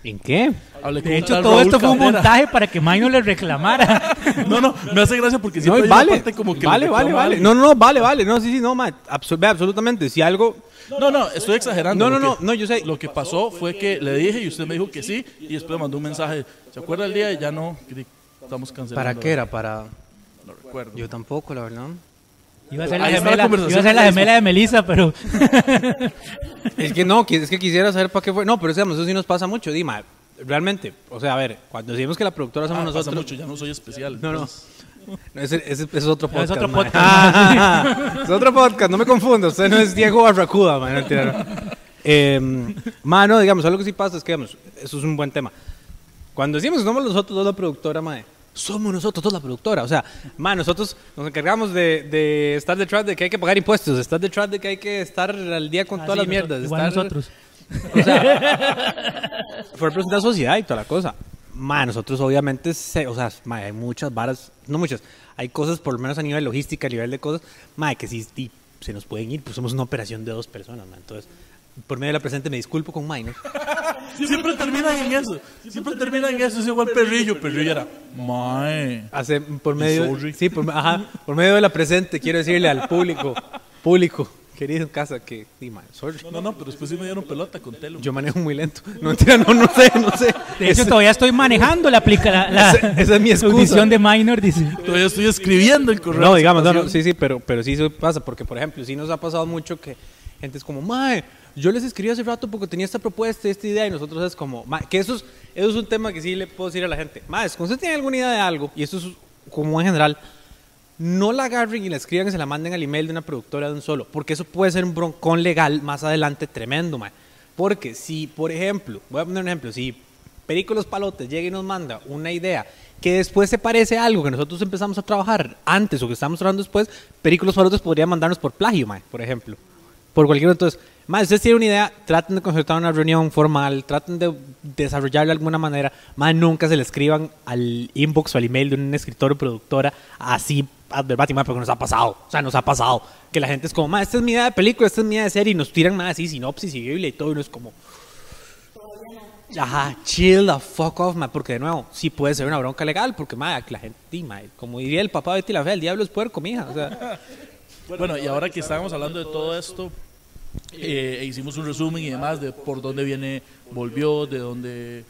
¿En qué? Hablé De hecho, todo Raúl esto fue un Cabrera. montaje para que May no le reclamara. <laughs> No, no, me hace gracia porque No, siempre hay una vale, parte como que vale, le vale, vale. No, no, no, vale, vale. No, sí, sí, no, ma, absolutamente. Si algo, No, no, estoy exagerando. No, no, no, no, yo sé. Lo que pasó fue que le dije y usted me dijo que sí y después mandó un mensaje. ¿Se acuerda el día? Y ya no, estamos cancelando. ¿para qué era? Para... No recuerdo. Yo tampoco, la verdad. Iba a ser la gemela, iba a ser la de gemela de Melissa, pero Es que no, es que quisiera saber para qué fue. No, pero digamos, eso sí nos pasa mucho, Dima. Realmente, o sea, a ver, cuando decimos que la productora somos Ah, pasa nosotros. mucho, ya no soy especial. No, no. Ese, ese- ese es otro Es podcast. otro mae. podcast. Ah, <laughs> es otro podcast, no me confunda. Usted no es Diego Barracuda, man. no, no. Eh, mano, digamos, algo que sí pasa es que, digamos, eso es un buen tema. Cuando decimos que somos nosotros dos la productora, mae, somos nosotros dos la productora. O sea, mae, nosotros nos encargamos de, de estar detrás de que hay que pagar impuestos, estar detrás de que hay que estar al día con todas las Así, mierdas. igual estar- nosotros. o sea, <laughs> fue representar sociedad y toda la cosa. Ma, nosotros obviamente, se- o sea, ma, hay muchas varas, no muchas, hay cosas por lo menos a nivel logística, a nivel de cosas, ma, que sí, sí, se nos pueden ir, pues somos una operación de dos personas, ma. Entonces, por medio de la presente me disculpo con Minor. <laughs> Siempre terminan en eso. Siempre terminan en eso. Es igual perrillo. Perrillo era. Mae. Hace, por medio, sorry. sí, por, ajá, por medio de la presente quiero decirle al público, público, querido en casa, que, sí, ma, sorry. No, no, pero después sí me dieron pelota con Telo. Yo manejo muy lento. <laughs> No, mentira, no, no sé, no sé. De hecho, Ese- todavía estoy manejando la, aplica, la, la Esa- esa es mi excusa. audición de minor, dice. Todavía estoy escribiendo el correo. No, digamos, no, no, sí, sí, pero, pero sí eso pasa, porque por ejemplo, sí nos ha pasado mucho que gente es como, mae, yo les escribí hace rato porque tenía esta propuesta, esta idea, y nosotros es como, mae, que eso es, un tema que sí le puedo decir a la gente, mae, si usted tiene alguna idea de algo, y eso es como en general, no la agarren y la escriban y se la manden al email de una productora de un solo, porque eso puede ser un broncón legal más adelante tremendo, mae. Porque si, por ejemplo, voy a poner un ejemplo, si Perico Los Palotes llega y nos manda una idea que después se parece a algo que nosotros empezamos a trabajar antes o que estamos trabajando después, Perico Los Palotes podría mandarnos por plagio, mae, por ejemplo. Por cualquier entonces, más ustedes tienen una idea, traten de concertar una reunión formal, traten de desarrollarla de alguna manera, más nunca se le escriban al inbox o al email de un escritor o productora así ad verbatim, mae, porque nos ha pasado, o sea, nos ha pasado que la gente es como, "Ma, esta es mi idea de película, esta es mi idea de serie y nos tiran más así sinopsis y biblia y todo y uno es como Ajá, chill the fuck off, ma, porque de nuevo, sí puede ser una bronca legal, porque, ma, la gente, ma, como diría el papá Betty la Fea, el diablo es puerco, mija, o sea, Bueno, y ahora que estábamos hablando de todo esto, eh, e hicimos un resumen y demás de por dónde viene, volvió, de dónde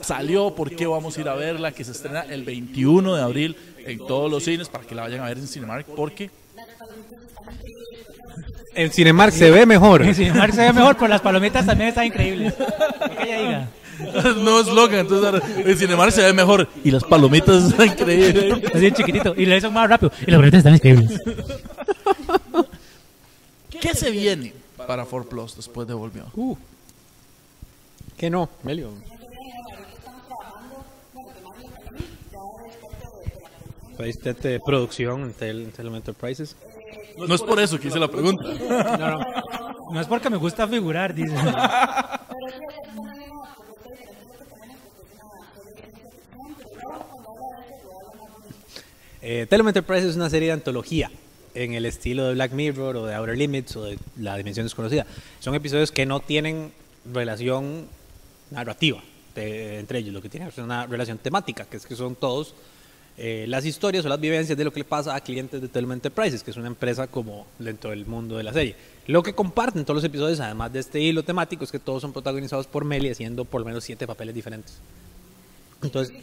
salió, por qué vamos a ir a verla, que se estrena el 21 de abril en todos los cines para que la vayan a ver en Cinemark, porque en Cinemark se ve mejor. Sí, Mark se ve mejor, pero las palomitas también están increíbles. Diga. <laughs> no es loca, entonces ahora en Cinemark se ve mejor y las palomitas están increíbles. Así chiquitito. Y lo hizo más rápido. Y las palomitas están increíbles. <laughs> ¿Qué se viene para 4 Plus después de Volvió? Uh, que no, Melio. De producción en Tel- en Telem Enterprises. No es por eso que hice la pregunta. <laughs> No, no. No es porque me gusta figurar, dice. Eh, Telem Enterprise es una serie de antología en el estilo de Black Mirror o de Outer Limits o de La Dimensión Desconocida. Son episodios que no tienen relación narrativa de- entre ellos, lo que tienen es una relación temática, que es que son todos eh, las historias o las vivencias de lo que le pasa a clientes de Telem Enterprises, que es una empresa como dentro del mundo de la serie. Lo que comparten todos los episodios, además de este hilo temático, es que todos son protagonizados por Meli haciendo por lo menos siete papeles diferentes. Entonces,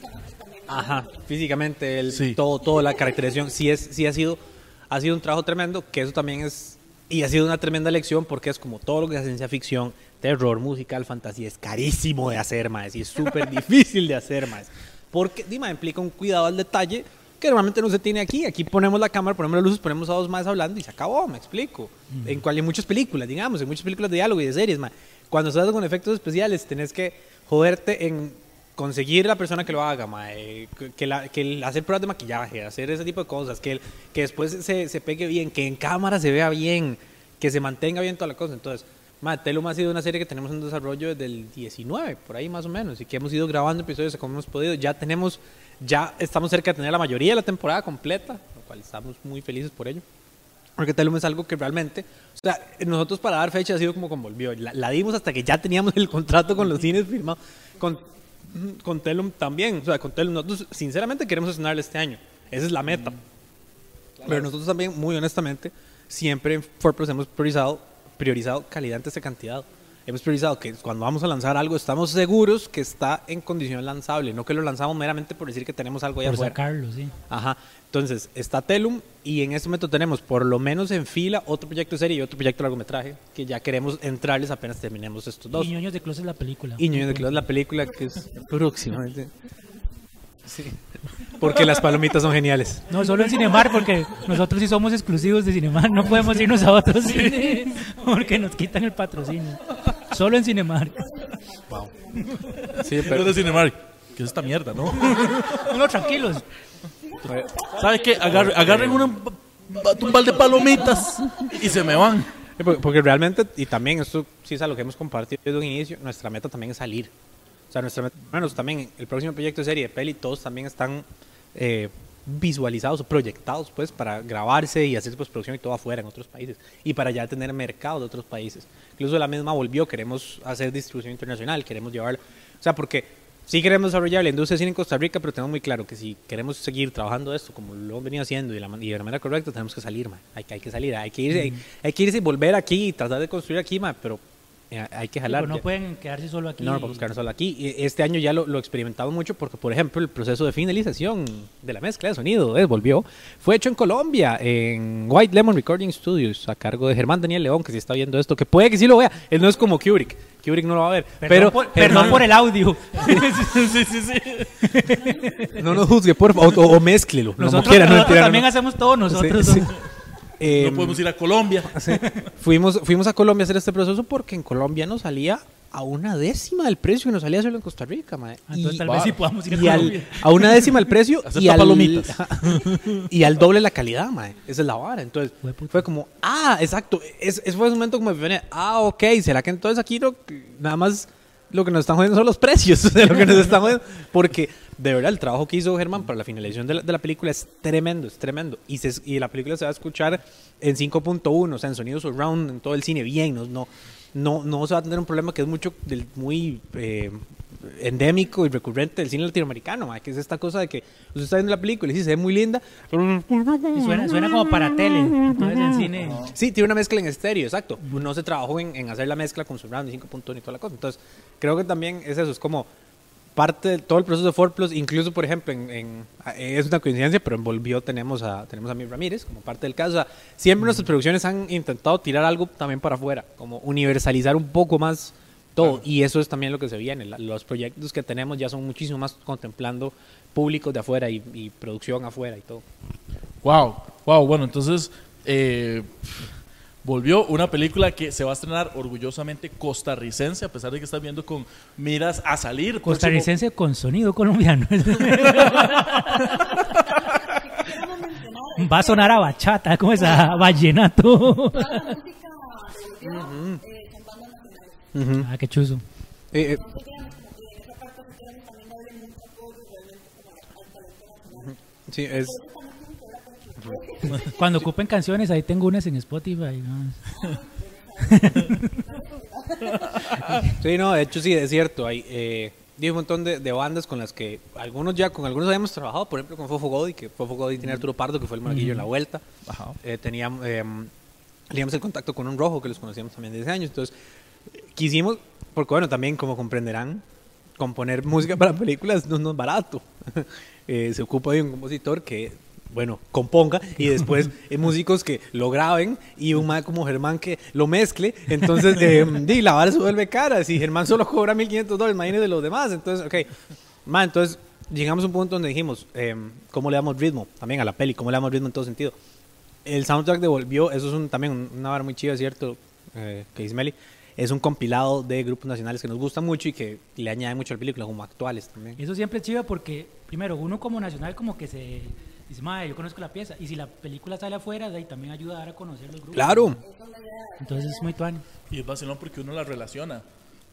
ajá, físicamente, el, Sí. todo, toda la caracterización, sí, es, sí ha, sido, ha sido un trabajo tremendo, que eso también es, y ha sido una tremenda lección porque es como todo lo que es ciencia ficción, terror, musical, fantasía, es carísimo de hacer, más y es súper difícil de hacer, más Porque, Dima, implica un cuidado al detalle que normalmente no se tiene aquí. Aquí ponemos la cámara, ponemos las luces, ponemos a dos más hablando y se acabó, me explico. En, cual, en muchas películas, digamos, en muchas películas de diálogo y de series, ma. Cuando estás con efectos especiales, tenés que joderte en conseguir la persona que lo haga, que, la, que hacer pruebas de maquillaje, hacer ese tipo de cosas, que, después se, se pegue bien, que en cámara se vea bien, que se mantenga bien toda la cosa. Entonces, ma, Telum ha sido una serie que tenemos en desarrollo desde el 19, por ahí más o menos, y que hemos ido grabando episodios como hemos podido. Ya tenemos, ya estamos cerca de tener la mayoría de la temporada completa, lo cual estamos muy felices por ello. Porque Telum es algo que realmente, o sea, nosotros para dar fecha ha sido como convolvió. La, la dimos hasta que ya teníamos el contrato con los cines firmado. Con, con Telum también, o sea, con Telum nosotros sinceramente queremos estrenarla este año. Esa es la meta. Pero nosotros también, muy honestamente, siempre en ForPlus hemos priorizado, priorizado calidad antes de cantidad. Hemos priorizado que cuando vamos a lanzar algo estamos seguros que está en condición lanzable, no que lo lanzamos meramente por decir que tenemos algo allá Por afuera. sacarlo, sí. Ajá. Entonces, está Telum y en este momento tenemos por lo menos en fila otro proyecto de serie y otro proyecto de largometraje que ya queremos entrarles apenas terminemos estos dos. Y ñoños de Closet la película. Y Ñoños de Closet, la película que es <laughs> próximamente. Sí. Porque las palomitas son geniales. No, solo en Cinemar, porque nosotros sí somos exclusivos de Cinemar. No podemos irnos a otros cines porque nos quitan el patrocinio. Solo en Cinemar. Sí, Pero de Cinemark, que es esta mierda, ¿no? No, tranquilos. ¿Sabe qué? Agarren, agarren una, un balde de palomitas y se me van. Porque realmente, y también esto sí es a lo que hemos compartido desde un inicio, nuestra meta también es salir. O sea, nuestra bueno, también el próximo proyecto de serie de peli, todos también están eh, visualizados o proyectados pues para grabarse y hacer postproducción y todo afuera en otros países y para ya tener mercado de otros países. Incluso la misma volvió, queremos hacer distribución internacional, queremos llevarlo, o sea, porque sí queremos desarrollar la industria de cine en Costa Rica, pero tenemos muy claro que si queremos seguir trabajando esto como lo hemos venido haciendo y de la, y de la manera correcta, tenemos que salir, man. Hay, que- hay que salir, hay que irse, hay, hay que irse y volver aquí y tratar de construir aquí, man, pero hay que jalar. Pero no ya. pueden quedarse solo aquí. No, no podemos quedarnos solo aquí. Este año ya lo, lo experimentamos mucho porque, por ejemplo, el proceso de finalización de la mezcla de sonido, eh, volvió, fue hecho en Colombia, en White Lemon Recording Studios, a cargo de Germán Daniel León, que si está viendo esto, que puede que sí lo vea. Él no es como Kubrick. Kubrick no lo va a ver. Perdón, pero por, Germán- perdón por el audio. <laughs> sí, sí, sí. No nos juzgue, por favor, o, o mézclelo. como Nosotros, quiera, no, nosotros no, también no. hacemos todo nosotros. Sí, sí. ¿no? Eh, No podemos ir a Colombia. Sí. Fuimos, fuimos a Colombia a hacer este proceso porque en Colombia nos salía a una décima del precio que nos salía hacerlo en Costa Rica, mae. Ah, entonces Y- tal vez sí podamos ir a al- Colombia. a una décima el precio <laughs> y al, palomitas. <laughs> y al doble la calidad, mae. Esa es la vara. Entonces fue como, ah, exacto. Es, es fue ese momento como de, ah, ok, ¿será que entonces aquí lo, nada más lo que nos están jodiendo son los precios <laughs> de lo que nos están jodiendo? <laughs> Porque de verdad el trabajo que hizo Germán para la finalización de la, de la película es tremendo, es tremendo. Y, se, y la película se va a escuchar en 5.1, o sea, en sonidos surround, en todo el cine, bien, no, no, no, no se va a tener un problema que es mucho del, muy eh, endémico y recurrente del cine latinoamericano, que es esta cosa de que usted está viendo la película y sí, se ve muy linda, Y suena, suena como para tele. Entonces en cine. Sí, tiene una mezcla en estéreo, exacto. No se trabajó en, en hacer la mezcla con surround y 5.1 y toda la cosa. Entonces, creo que también es eso, es como parte de todo el proceso de Ford Plus, incluso por ejemplo, en, en- es una coincidencia, pero en Volvió tenemos a, tenemos a Mir Ramírez como parte del caso. O sea, siempre nuestras producciones han intentado tirar algo también para afuera, como universalizar un poco más todo. Y eso es también lo que se viene. La- los proyectos que tenemos ya son muchísimo más contemplando públicos de afuera y, y producción afuera y todo. Wow, wow, bueno, entonces eh, volvió una película que se va a estrenar orgullosamente costarricense, a pesar de que está viendo con miras a salir. próximo- Costarricense con sonido colombiano. <laughs> Va a sonar a bachata, como esa vallenato. Toda la bandas nacionales. Ah, qué chuzo. Eh, eh, sí, es... Cuando ocupen canciones, ahí tengo unas en Spotify. ¿no? Sí, no, de hecho sí, es cierto. Hay, eh, hay un montón de, de bandas con las que algunos ya, con algunos habíamos trabajado, por ejemplo con Fofo Godi, que Fofo Godi tiene Arturo Pardo, que fue el monaguillo en la vuelta. Eh, teníamos, eh, teníamos el contacto con un rojo, que los conocíamos también desde años. Entonces, quisimos, porque bueno, también como comprenderán, componer música para películas no, no es barato. <laughs> Eh, se ocupa de un compositor que, bueno, componga y después <laughs> eh, músicos que lo graben y un man como Germán que lo mezcle. Entonces, eh, <laughs> di, la vara se vuelve cara. Si Germán solo cobra 1.500 dólares, imagínese de los demás. Entonces, ok. Man, entonces llegamos a un punto donde dijimos, eh, ¿cómo le damos ritmo? También a la peli, ¿cómo le damos ritmo en todo sentido? El soundtrack devolvió, eso es un, también un- una vara muy chiva, ¿cierto? Eh, que dice Meli. Es un compilado de grupos nacionales que nos gusta mucho y que le añade mucho a la película, como actuales también. Eso siempre es chiva porque, primero, uno como nacional como que se dice, madre, yo conozco la pieza. Y si la película sale afuera, de ahí también ayuda a dar a conocer los grupos. Claro. Entonces es muy tuani. Y es vacilón porque uno la relaciona.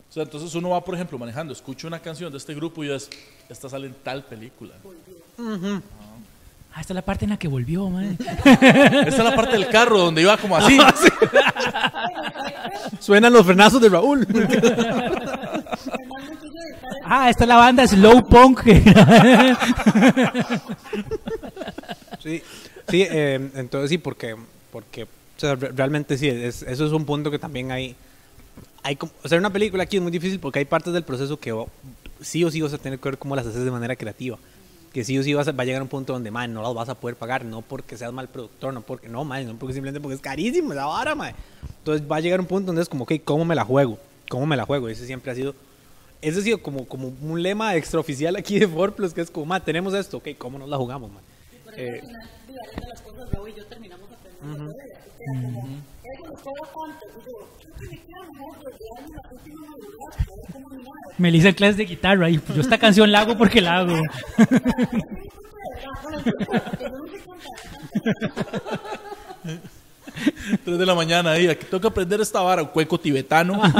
O sea, entonces uno va, por ejemplo, manejando, escucha una canción de este grupo y es, esta sale en tal película. Ah, esta es la parte en la que volvió, madre. <laughs> Esta es la parte del carro donde iba como así. <laughs> Suenan los frenazos de Raúl. <laughs> ah, esta es la banda Slow Punk. Sí, sí eh, entonces sí, porque, porque o sea, re- realmente sí, es- eso es un punto que también hay. hay como- hacer una película aquí es muy difícil porque hay partes del proceso que o- sí o sí vas a tener que ver cómo las haces de manera creativa. Que sí o sí vas a, va a llegar a un punto donde, man, no las vas a poder pagar, no porque seas mal productor, no porque, no, man, no porque simplemente porque es carísimo esa vara, man. Entonces va a llegar un punto donde es como, ok, ¿cómo me la juego? ¿Cómo me la juego? Ese siempre ha sido, ese ha sido como, como un lema extraoficial aquí de Forplus, que es como, man, tenemos esto, ok, ¿cómo nos la jugamos, man? Eh, de las cosas, Raúl y yo terminamos aprendiendo de ella. O sea, como, eso nos cobra tanto. Y yo, creo que me queda mejor que llevarme la última madrugada, que es como mi madre. Melissa clases de guitarra y pues, yo esta canción la hago porque la hago. Tres de la mañana ahí, aquí tengo que aprender esta vara, un cueco tibetano. <laughs>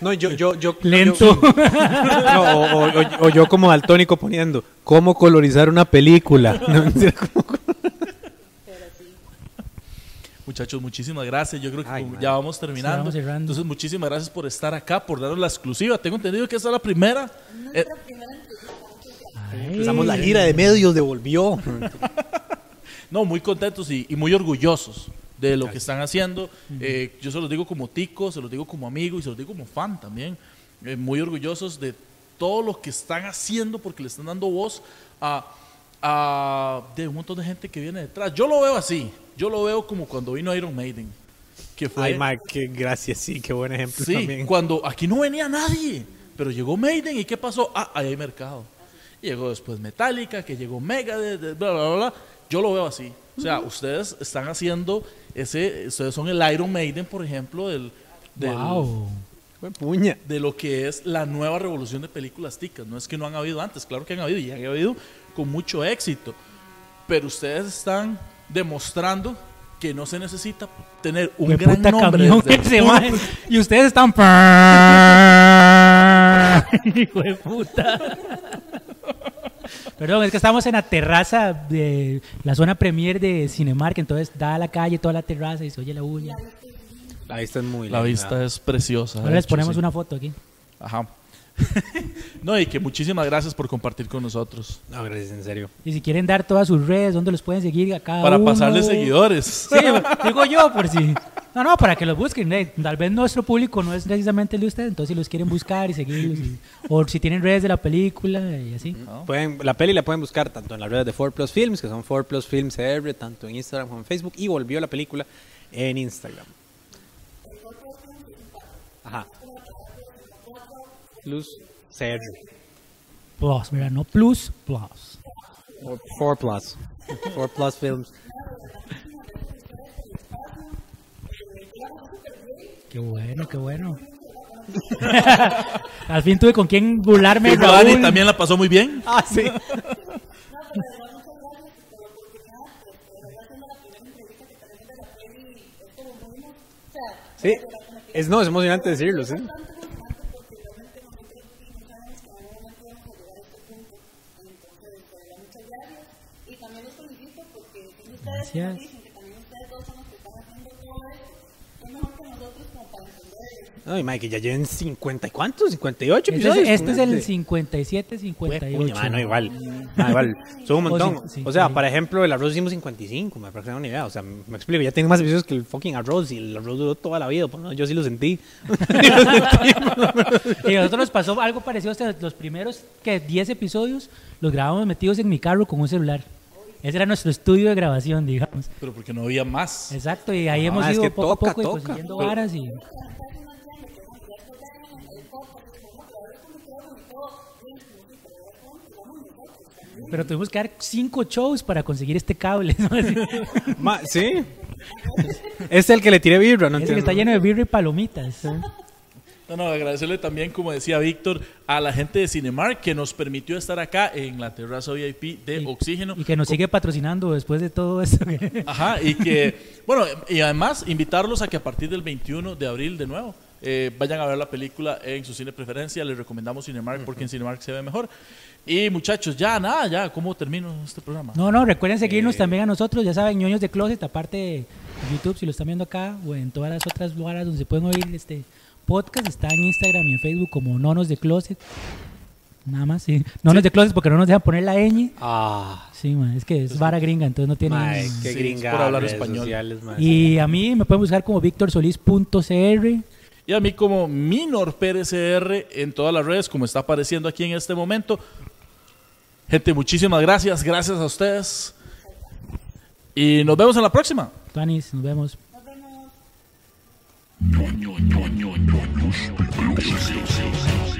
No, yo, yo, yo. Lento. yo- <laughs> no, o, o- o- o yo como daltónico poniendo, ¿cómo colorizar una película? <laughs> No, mentira, ¿cómo- Muchachos, muchísimas gracias. Yo creo que Ay, ya vamos terminando. Sí, vamos cerrando. Entonces, muchísimas gracias por estar acá, por darnos la exclusiva. Tengo entendido que esta es la primera. Eh, Empezamos la gira de medios, devolvió. <laughs> no, muy contentos y, y muy orgullosos de lo que están haciendo. Eh, yo se los digo como tico, se los digo como amigo y se los digo como fan también. Eh, muy orgullosos de todo lo que están haciendo porque le están dando voz a, a- de un montón de gente que viene detrás. Yo lo veo así. Yo lo veo como cuando vino Iron Maiden. Que fue, Ay, Mike, qué gracias, sí, qué buen ejemplo Sí, también. cuando aquí no venía nadie, pero llegó Maiden y ¿qué pasó? Ah, ahí hay mercado. Y llegó después Metallica, que llegó Megadeth, de- bla, bla, bla, bla. Yo lo veo así. O sea, ustedes están haciendo ese, ustedes son el Iron Maiden, por ejemplo, del, del- wow. Buen puña. de lo que es la nueva revolución de películas ticas. No es que no han habido antes, claro que han habido y han habido con mucho éxito. Pero ustedes están demostrando que no se necesita tener un gran puta nombre. camión que se. Y ustedes están. <laughs> Hijo de puta. Perdón, es que estamos en la terraza de la zona premier de Cinemark, entonces da a la calle toda la terraza y se oye la bulla. La vista es muy La linda. vista es preciosa. Ahora les hecho, ponemos sí. una foto aquí. Ajá. <laughs> no, y que muchísimas gracias por compartir con nosotros. No, gracias, en serio. Y si quieren dar todas sus redes, ¿dónde los pueden seguir a cada Para uno? pasarles seguidores. Sí, digo yo, por si. <laughs> No, no, para que los busquen. eh. Tal vez nuestro público no es precisamente el de ustedes, entonces si los quieren buscar y seguirlos. y- o si tienen redes de la película y así. Pueden, la peli la pueden buscar tanto en las redes de 4 Plus Films, que son 4 Plus Films CR, tanto en Instagram como en Facebook, y volvió la película en Instagram. Ajá. Plus CR. Plus, mira, no plus, plus. 4 Plus. 4 Plus Films. Qué bueno, qué bueno. <laughs> Al fin tuve con quién burlarme. Y Raúl. también la pasó muy bien. Ah, sí. <laughs> Sí, es, no, es emocionante decirlo, sí. Y también los felicito porque son ustedes Gracias. No, y Mike, ya lleven 50 y cuántos, 58 Este es, episodios. este es el este. 57, 58. Puña, mano, igual. Igual. Son un O montón. sí, sí, o sea, sí. por ejemplo, el arroz hicimos 55, me parece una idea. O sea, me explico, ya tengo más episodios que el fucking arroz y el arroz duró toda la vida. Pues, ¿no? Yo sí lo sentí. <laughs> <laughs> Y a nosotros nos pasó algo parecido. sea, los primeros que 10 episodios los grabamos metidos en mi carro con un celular. Ese era nuestro estudio de grabación, digamos. Pero porque no había más. Exacto, y ahí Ah, hemos ido poco a poco y toca. consiguiendo varas y... Pero tuvimos que dar cinco shows para conseguir este cable. ¿no? <laughs> Ma, ¿Sí? Es el que le tiré vibra, ¿no? Ese que entiendo. está lleno de birra y palomitas. ¿eh? No, no, agradecerle también, como decía Víctor, a la gente de Cinemark que nos permitió estar acá en la terraza VIP de Oxígeno. Y que nos sigue patrocinando después de todo esto. <laughs> Ajá, y que, bueno, y además invitarlos a que a partir del 21 de abril de nuevo eh, vayan a ver la película en su cine preferencia. Les recomendamos Cinemark porque en Cinemark se ve mejor. Y muchachos, ya nada, ya, ¿cómo termino este programa? No, no, recuerden seguirnos también a nosotros, ya saben, ñoños de closet, aparte de YouTube, si lo están viendo acá, o en todas las otras lugares donde se pueden oír este podcast, está en Instagram y en Facebook como Nonos de Closet. Nada más, sí. Nonos de Closet porque no nos dejan poner la ñ. Ah, Sí, man, es que es vara gringa, entonces no tiene... mae, qué Sí, gringa. es por hablar español. sociales. Y a mí me pueden buscar como victorsolis.cr. Y a mí como Minor PRCR en todas las redes, como está apareciendo aquí en este momento. Gente, muchísimas gracias, gracias a ustedes. Y nos vemos en la próxima. Tuanis, nos vemos. De Closet.